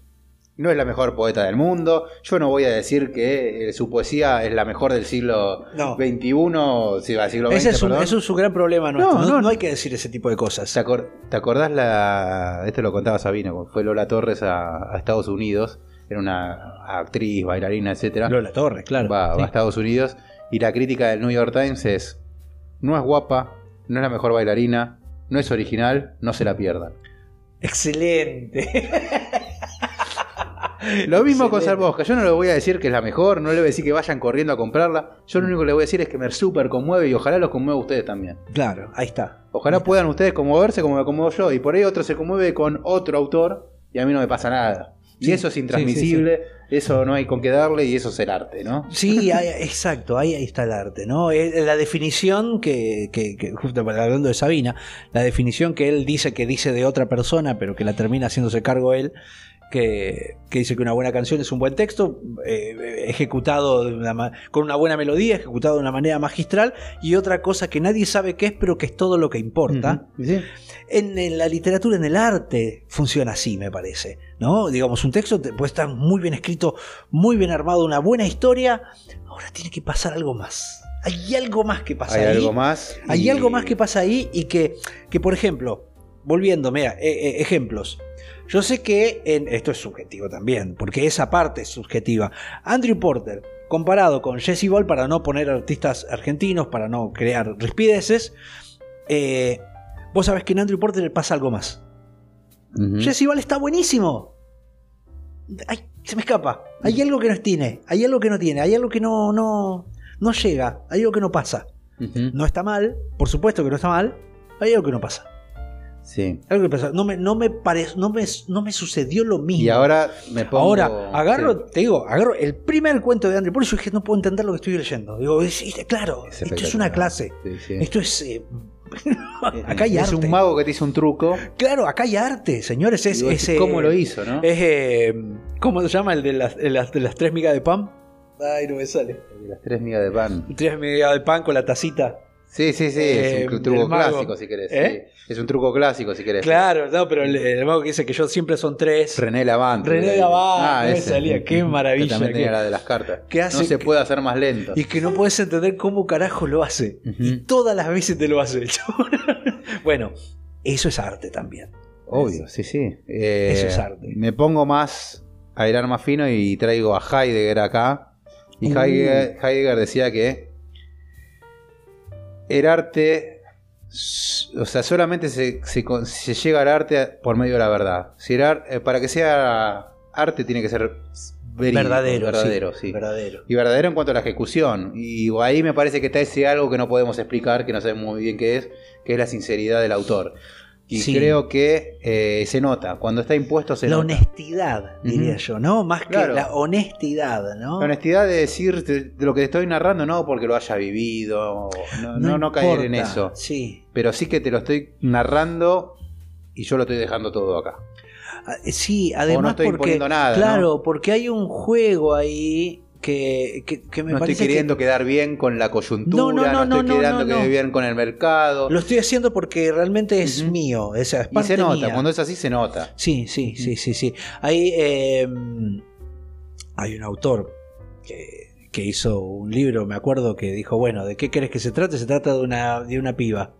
Speaker 2: No es la mejor poeta del mundo. Yo no voy a decir que eh, su poesía es la mejor del siglo
Speaker 3: No.
Speaker 2: XXI, sí, del siglo XX,
Speaker 3: Ese es, un,
Speaker 2: perdón.
Speaker 3: eso es un gran problema nuestro.
Speaker 2: No,
Speaker 3: No,
Speaker 2: no,
Speaker 3: no hay que decir ese tipo de cosas.
Speaker 2: ¿Te, acor- te acordás la. Esto lo contaba Sabino, cuando fue Lola Torres a, a Estados Unidos. Era una actriz, bailarina, etcétera.
Speaker 3: Lola Torres, claro.
Speaker 2: Va,
Speaker 3: Sí.
Speaker 2: va a Estados Unidos. Y la crítica del New York Times es: No es guapa, no es la mejor bailarina, no es original, no se la pierdan.
Speaker 3: Excelente.
Speaker 2: Lo mismo con
Speaker 3: Excelente.
Speaker 2: Salvosca. Yo no le voy a decir que es la mejor, no le voy a decir que vayan corriendo a comprarla. Yo lo único que le voy a decir es que me súper conmueve y ojalá los conmueva a ustedes también.
Speaker 3: Claro, ahí está.
Speaker 2: Ojalá puedan ustedes conmoverse como me conmuevo yo. Y por ahí otro se conmueve con otro autor y a mí no me pasa nada. Y eso es intransmisible, eso no hay con qué darle y eso es el arte, ¿no?
Speaker 3: Sí, hay- exacto, ahí, ahí está el arte, ¿no? Es la definición que, que, que, justo hablando de Sabina, la definición que él dice que dice de otra persona, pero que la termina haciéndose cargo él, que, que dice que una buena canción es un buen texto, eh, ejecutado de una ma- con una buena melodía, ejecutado de una manera magistral, y otra cosa que nadie sabe qué es, pero que es todo lo que importa. En, en la literatura, en el arte, funciona así, me parece. ¿no? Digamos, un texto te- puede estar muy bien escrito, muy bien armado, una buena historia. Ahora tiene que pasar algo más. Hay algo más que pasa
Speaker 2: Hay
Speaker 3: ahí.
Speaker 2: algo más.
Speaker 3: Hay algo más que pasa ahí y que, que por ejemplo, volviendo, mira, eh, eh, ejemplos. Yo sé que en, esto es subjetivo también, porque esa parte es subjetiva. Andrew Porter, comparado con Jesse Ball, para no poner artistas argentinos, para no crear rispideces, eh, vos sabés que en Andrew Porter le pasa algo más.
Speaker 2: Ujú.
Speaker 3: Jesse Ball está buenísimo. Ay, se me escapa. Hay algo que no tiene, hay algo que no tiene, hay algo que no, no, no llega, hay algo que no pasa. No está mal, por supuesto que no está mal, hay algo que no pasa.
Speaker 2: Sí.
Speaker 3: Algo que pasa. No me, no me pare- no me, no me sucedió lo mismo.
Speaker 2: Y ahora me pongo.
Speaker 3: Ahora, agarro,
Speaker 2: Sí.
Speaker 3: te digo, agarro el primer cuento de Andrew, por eso es que no puedo entender lo que estoy leyendo. Digo, es- es- claro,
Speaker 2: Es
Speaker 3: esto es una clase.
Speaker 2: Sí, sí.
Speaker 3: Esto es. eh, acá hay
Speaker 2: es
Speaker 3: arte.
Speaker 2: un mago que te hizo un truco.
Speaker 3: Claro, acá hay arte, señores. Es, es,
Speaker 2: decís,
Speaker 3: eh,
Speaker 2: ¿Cómo lo hizo, no?
Speaker 3: Es, eh, ¿Cómo se llama el de las, de las, de las tres migas de pan? Ay, no me sale.
Speaker 2: Las tres migas de pan.
Speaker 3: Tres migas de pan con la tacita.
Speaker 2: Sí, sí, sí,
Speaker 3: Eh,
Speaker 2: es un truco clásico si querés.
Speaker 3: ¿Eh?
Speaker 2: sí. Es un truco clásico si querés.
Speaker 3: Claro, no, pero el, el mago que dice que yo siempre son tres.
Speaker 2: René Lavant.
Speaker 3: René Lavant, me salía, qué maravilla,
Speaker 2: Que También tenía la de las cartas.
Speaker 3: ¿Qué hace
Speaker 2: no se
Speaker 3: que-
Speaker 2: puede hacer más lento.
Speaker 3: Y que no puedes entender cómo carajo lo hace. Y todas las veces te lo hace el bueno, eso es arte también.
Speaker 2: Obvio, sí, sí. Eh,
Speaker 3: Eso es arte.
Speaker 2: Me pongo más a hilar más fino y traigo a Heidegger acá. Y
Speaker 3: Uh.
Speaker 2: Heidegger, Heidegger decía que el arte, o sea, solamente se, se se llega al arte por medio de la verdad. Si el ar- eh, para que sea arte tiene que ser verídico,
Speaker 3: verdadero.
Speaker 2: verdadero,
Speaker 3: sí,
Speaker 2: sí.
Speaker 3: Verdadero.
Speaker 2: Y verdadero en cuanto a la ejecución. Y ahí me parece que está ese algo que no podemos explicar, que no sabemos muy bien qué es, que es la sinceridad del autor. Y
Speaker 3: Sí.
Speaker 2: creo que eh, se nota. Cuando está impuesto se
Speaker 3: La
Speaker 2: nota.
Speaker 3: honestidad, diría yo, ¿no? Más
Speaker 2: Claro.
Speaker 3: que la honestidad, ¿no?
Speaker 2: La honestidad de decir de, de lo que te estoy narrando, no porque lo haya vivido, no, no, no caer en eso.
Speaker 3: Sí.
Speaker 2: Pero sí que te lo estoy narrando y yo lo estoy dejando todo acá.
Speaker 3: Ah, Sí, además
Speaker 2: estoy
Speaker 3: porque
Speaker 2: imponiendo nada,
Speaker 3: claro, porque hay un juego ahí que, que, que me
Speaker 2: no estoy
Speaker 3: parece que
Speaker 2: queriendo quedar bien con la coyuntura,
Speaker 3: No, no, no,
Speaker 2: estoy
Speaker 3: no, no, no.
Speaker 2: quedar bien con el mercado.
Speaker 3: lo estoy haciendo porque realmente es
Speaker 2: Ujú.
Speaker 3: mío, o sea, es
Speaker 2: y
Speaker 3: parte
Speaker 2: se nota,
Speaker 3: mía.
Speaker 2: cuando es así se nota.
Speaker 3: Sí, sí, sí, sí, sí. Hay, eh, hay un autor que, que hizo un libro, me acuerdo, que dijo, bueno, ¿de qué querés que se trate? Se trata de una, de una piba.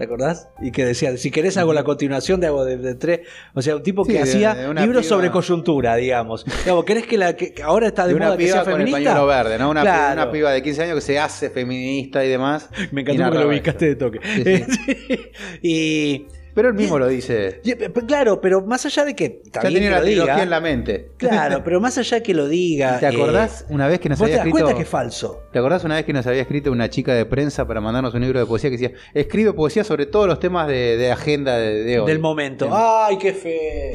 Speaker 3: ¿Te acordás? Y que decía, si querés hago la continuación de hago de, de tres. O sea, un tipo que hacía
Speaker 2: de
Speaker 3: libros
Speaker 2: piba-
Speaker 3: sobre coyuntura, digamos. Digamos, ¿querés que la que que ahora está de,
Speaker 2: una
Speaker 3: moda que
Speaker 2: piba
Speaker 3: sea
Speaker 2: con el
Speaker 3: feminista?
Speaker 2: pañuelo verde, ¿no? Una,
Speaker 3: Claro.
Speaker 2: una piba de 15 años que se hace feminista y demás.
Speaker 3: Me encantó porque lo ubicaste de toque.
Speaker 2: Sí,
Speaker 3: y,
Speaker 2: Pero él mismo lo dice.
Speaker 3: y- Claro, pero más allá de que.
Speaker 2: Ya
Speaker 3: también
Speaker 2: tenía la
Speaker 3: lo
Speaker 2: trilogía
Speaker 3: diga,
Speaker 2: en la mente.
Speaker 3: Claro, pero más allá que lo diga.
Speaker 2: ¿Te
Speaker 3: eh,
Speaker 2: acordás una vez que nos
Speaker 3: vos te
Speaker 2: había
Speaker 3: das
Speaker 2: escrito...
Speaker 3: cuenta que es falso.
Speaker 2: ¿Te acordás una vez que nos había escrito una chica de prensa para mandarnos un libro de poesía que decía, escribe poesía sobre todos los temas de, de agenda de, de hoy?
Speaker 3: Del momento.
Speaker 2: Del-
Speaker 3: ¡Ay, qué fe!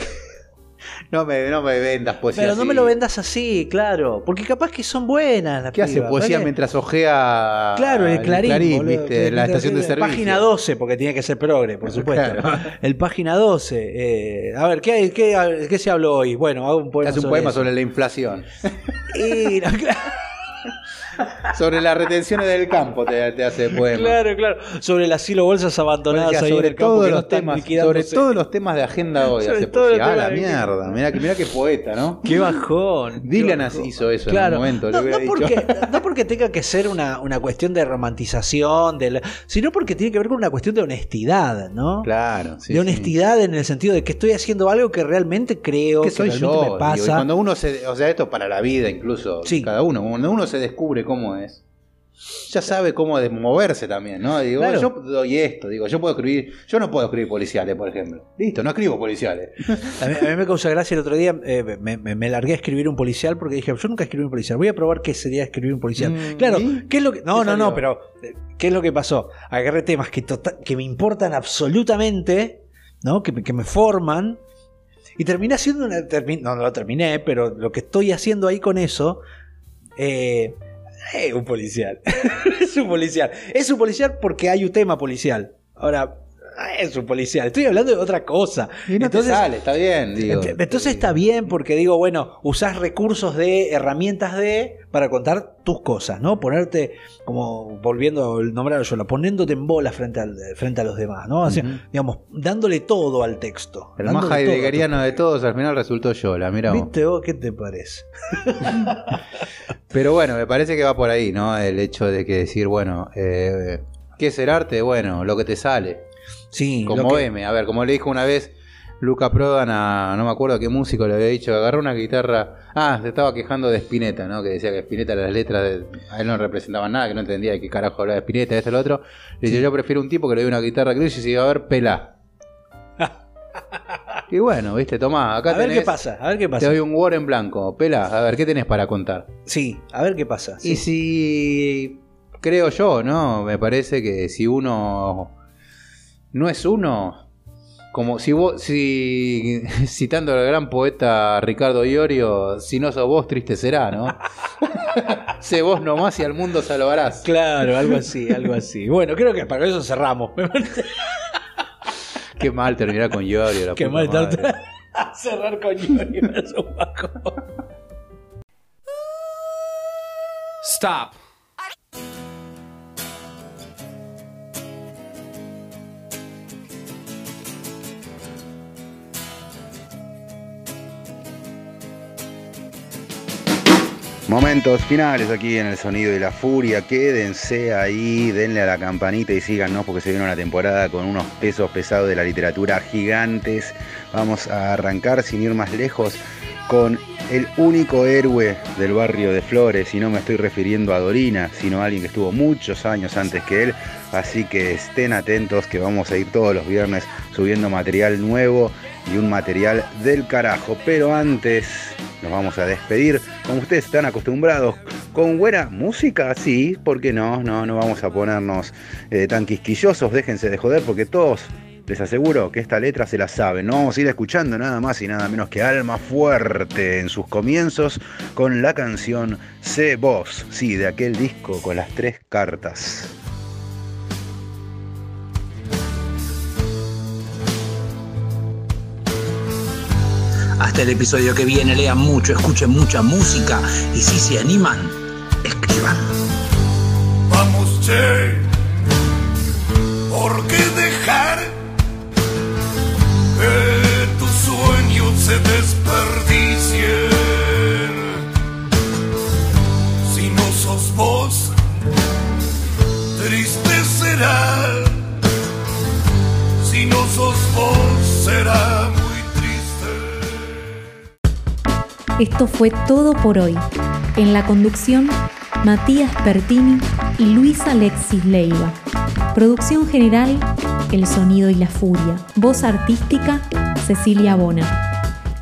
Speaker 2: No me, no me vendas poesía
Speaker 3: Pero no
Speaker 2: así.
Speaker 3: me lo vendas así, claro. Porque capaz que son buenas las
Speaker 2: ¿Qué hace poesía mientras ojea
Speaker 3: Claro, el Clarín, boludo,
Speaker 2: viste,
Speaker 3: que-
Speaker 2: la estación de servicio?
Speaker 3: Página 12, porque tiene que ser progre, por supuesto.
Speaker 2: Claro.
Speaker 3: El página 12. eh, a ver, ¿qué, hay- qué, qué se habló hoy? Bueno, hago un poema
Speaker 2: Hace un
Speaker 3: sobre
Speaker 2: poema
Speaker 3: eso.
Speaker 2: sobre la inflación.
Speaker 3: Y, no,
Speaker 2: sobre las retenciones del campo te, te hace poema.
Speaker 3: claro, claro. Sobre el asilo bolsas abandonadas
Speaker 2: Decía,
Speaker 3: ahí en
Speaker 2: sobre
Speaker 3: el campo
Speaker 2: todos
Speaker 3: que
Speaker 2: los temas, sobre todos los temas de agenda hoy
Speaker 3: Sobre
Speaker 2: hace poesía. Ah, la
Speaker 3: de-
Speaker 2: mierda, mirá, que- mirá qué poeta, ¿no?
Speaker 3: Qué bajón. qué
Speaker 2: Dylan
Speaker 3: bajón.
Speaker 2: hizo eso
Speaker 3: Claro.
Speaker 2: en un momento,
Speaker 3: No, porque, no porque tenga que ser una, una cuestión de romantización, de la- sino porque tiene que ver con una cuestión de honestidad, ¿no?
Speaker 2: Claro, sí,
Speaker 3: de
Speaker 2: sí.
Speaker 3: honestidad en el sentido de que estoy haciendo algo que realmente creo,
Speaker 2: que
Speaker 3: que,
Speaker 2: soy
Speaker 3: realmente
Speaker 2: yo.
Speaker 3: me
Speaker 2: digo, y
Speaker 3: pasa.
Speaker 2: cuando uno se, o sea, esto para la vida incluso,
Speaker 3: Sí.
Speaker 2: cada uno, cuando uno se descubre cómo es, ya sabe cómo de- moverse también, ¿no? Digo,
Speaker 3: Claro.
Speaker 2: yo doy esto, digo, yo puedo escribir, yo no puedo escribir policiales, por ejemplo. Listo, no escribo policiales.
Speaker 3: A mí, a mí me causa gracia el otro día, eh, me, me- me largué a escribir un policial porque dije, yo nunca escribí un policial, voy a probar qué sería escribir un policial.
Speaker 2: Mm,
Speaker 3: claro. ¿qué es lo que.? No,
Speaker 2: ¿Qué
Speaker 3: no, no, pero eh, ¿qué es lo que pasó? Agarré temas que, tota- que me importan absolutamente, ¿no? Que, me- que me forman. Y terminé haciendo una. termi- no, no lo terminé, pero lo que estoy haciendo ahí con eso. Eh, es un policial. es un policial. Es un policial porque hay un tema policial. Ahora, es un policial. Estoy hablando de otra cosa.
Speaker 2: Y no
Speaker 3: Entonces,
Speaker 2: te sale, está bien, digo.
Speaker 3: Entonces está bien porque digo, bueno, usás recursos de herramientas de para contar tus cosas, ¿no? Ponerte, como volviendo a nombrar yo, poniéndote en bola frente, al, frente a los demás, ¿no? O sea,
Speaker 2: Ujú.
Speaker 3: digamos, dándole todo al texto.
Speaker 2: El más
Speaker 3: todo
Speaker 2: heideggeriano de todos al final resultó yo, la mira.
Speaker 3: ¿Viste vos qué te parece?
Speaker 2: Pero bueno, me parece que va por ahí, ¿no? El hecho de que decir, bueno, eh, ¿qué es el arte? Bueno, lo que te sale.
Speaker 3: Sí,
Speaker 2: Como
Speaker 3: que-
Speaker 2: M, a ver, como le dijo una vez Luca Prodan a, no me acuerdo qué músico le había dicho, agarró una guitarra, ah, se estaba quejando de Spinetta, ¿no? Que decía que Spinetta las letras de- a él no representaban nada, que no entendía de qué carajo hablaba Spinetta, esto, lo otro. Le dice, yo prefiero un tipo que le dé una guitarra gris y se iba a ver, pelá. y bueno, viste, tomá, acá
Speaker 3: a ver qué pasa, a ver qué
Speaker 2: te
Speaker 3: pasa.
Speaker 2: doy un Word en blanco, pelá, a ver, ¿qué tenés para contar?
Speaker 3: Sí, a ver qué pasa.
Speaker 2: Y
Speaker 3: sí.
Speaker 2: si creo yo, ¿no? Me parece que si uno no es uno, como si vos, si citando al gran poeta Ricardo Iorio, si no sos vos, triste será, ¿no? sé vos nomás y al mundo salvarás.
Speaker 3: Claro, algo así, algo así. Bueno, creo que para eso cerramos.
Speaker 2: Qué mal terminar con Iorio. La
Speaker 3: Qué
Speaker 2: puta
Speaker 3: mal
Speaker 2: madre.
Speaker 3: cerrar con Johnny es un bajón.
Speaker 4: Stop.
Speaker 2: Momentos finales aquí en el sonido de la furia. Quédense ahí, denle a la campanita y síganos porque se viene una temporada con unos pesos pesados de la literatura gigantes. Vamos a arrancar sin ir más lejos con el único héroe del barrio de Flores, y no me estoy refiriendo a Dorina, sino a alguien que estuvo muchos años antes que él, así que estén atentos que vamos a ir todos los viernes subiendo material nuevo y un material del carajo, pero antes nos vamos a despedir, como ustedes están acostumbrados, con buena música, sí, porque no, no, no vamos a ponernos eh, tan quisquillosos, déjense de joder, porque todos les aseguro que esta letra se la saben. No vamos a ir escuchando nada más y nada menos que Alma Fuerte en sus comienzos con la canción Sé Vos, sí, de aquel disco con las tres cartas.
Speaker 4: Hasta el episodio que viene, lean mucho, escuchen mucha música y si se animan, escriban.
Speaker 5: Vamos, che, ¿por qué dejar? que tus sueños se desperdicien. Si no sos vos, triste será. Si no sos vos, será
Speaker 1: Esto fue todo por hoy. En la conducción, Matías Pertini y Luis Alexis Leiva. Producción general, El Sonido y la Furia. Voz artística, Cecilia Bona.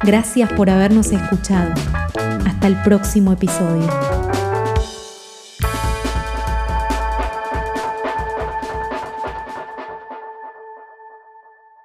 Speaker 1: Gracias por habernos escuchado. Hasta el próximo episodio.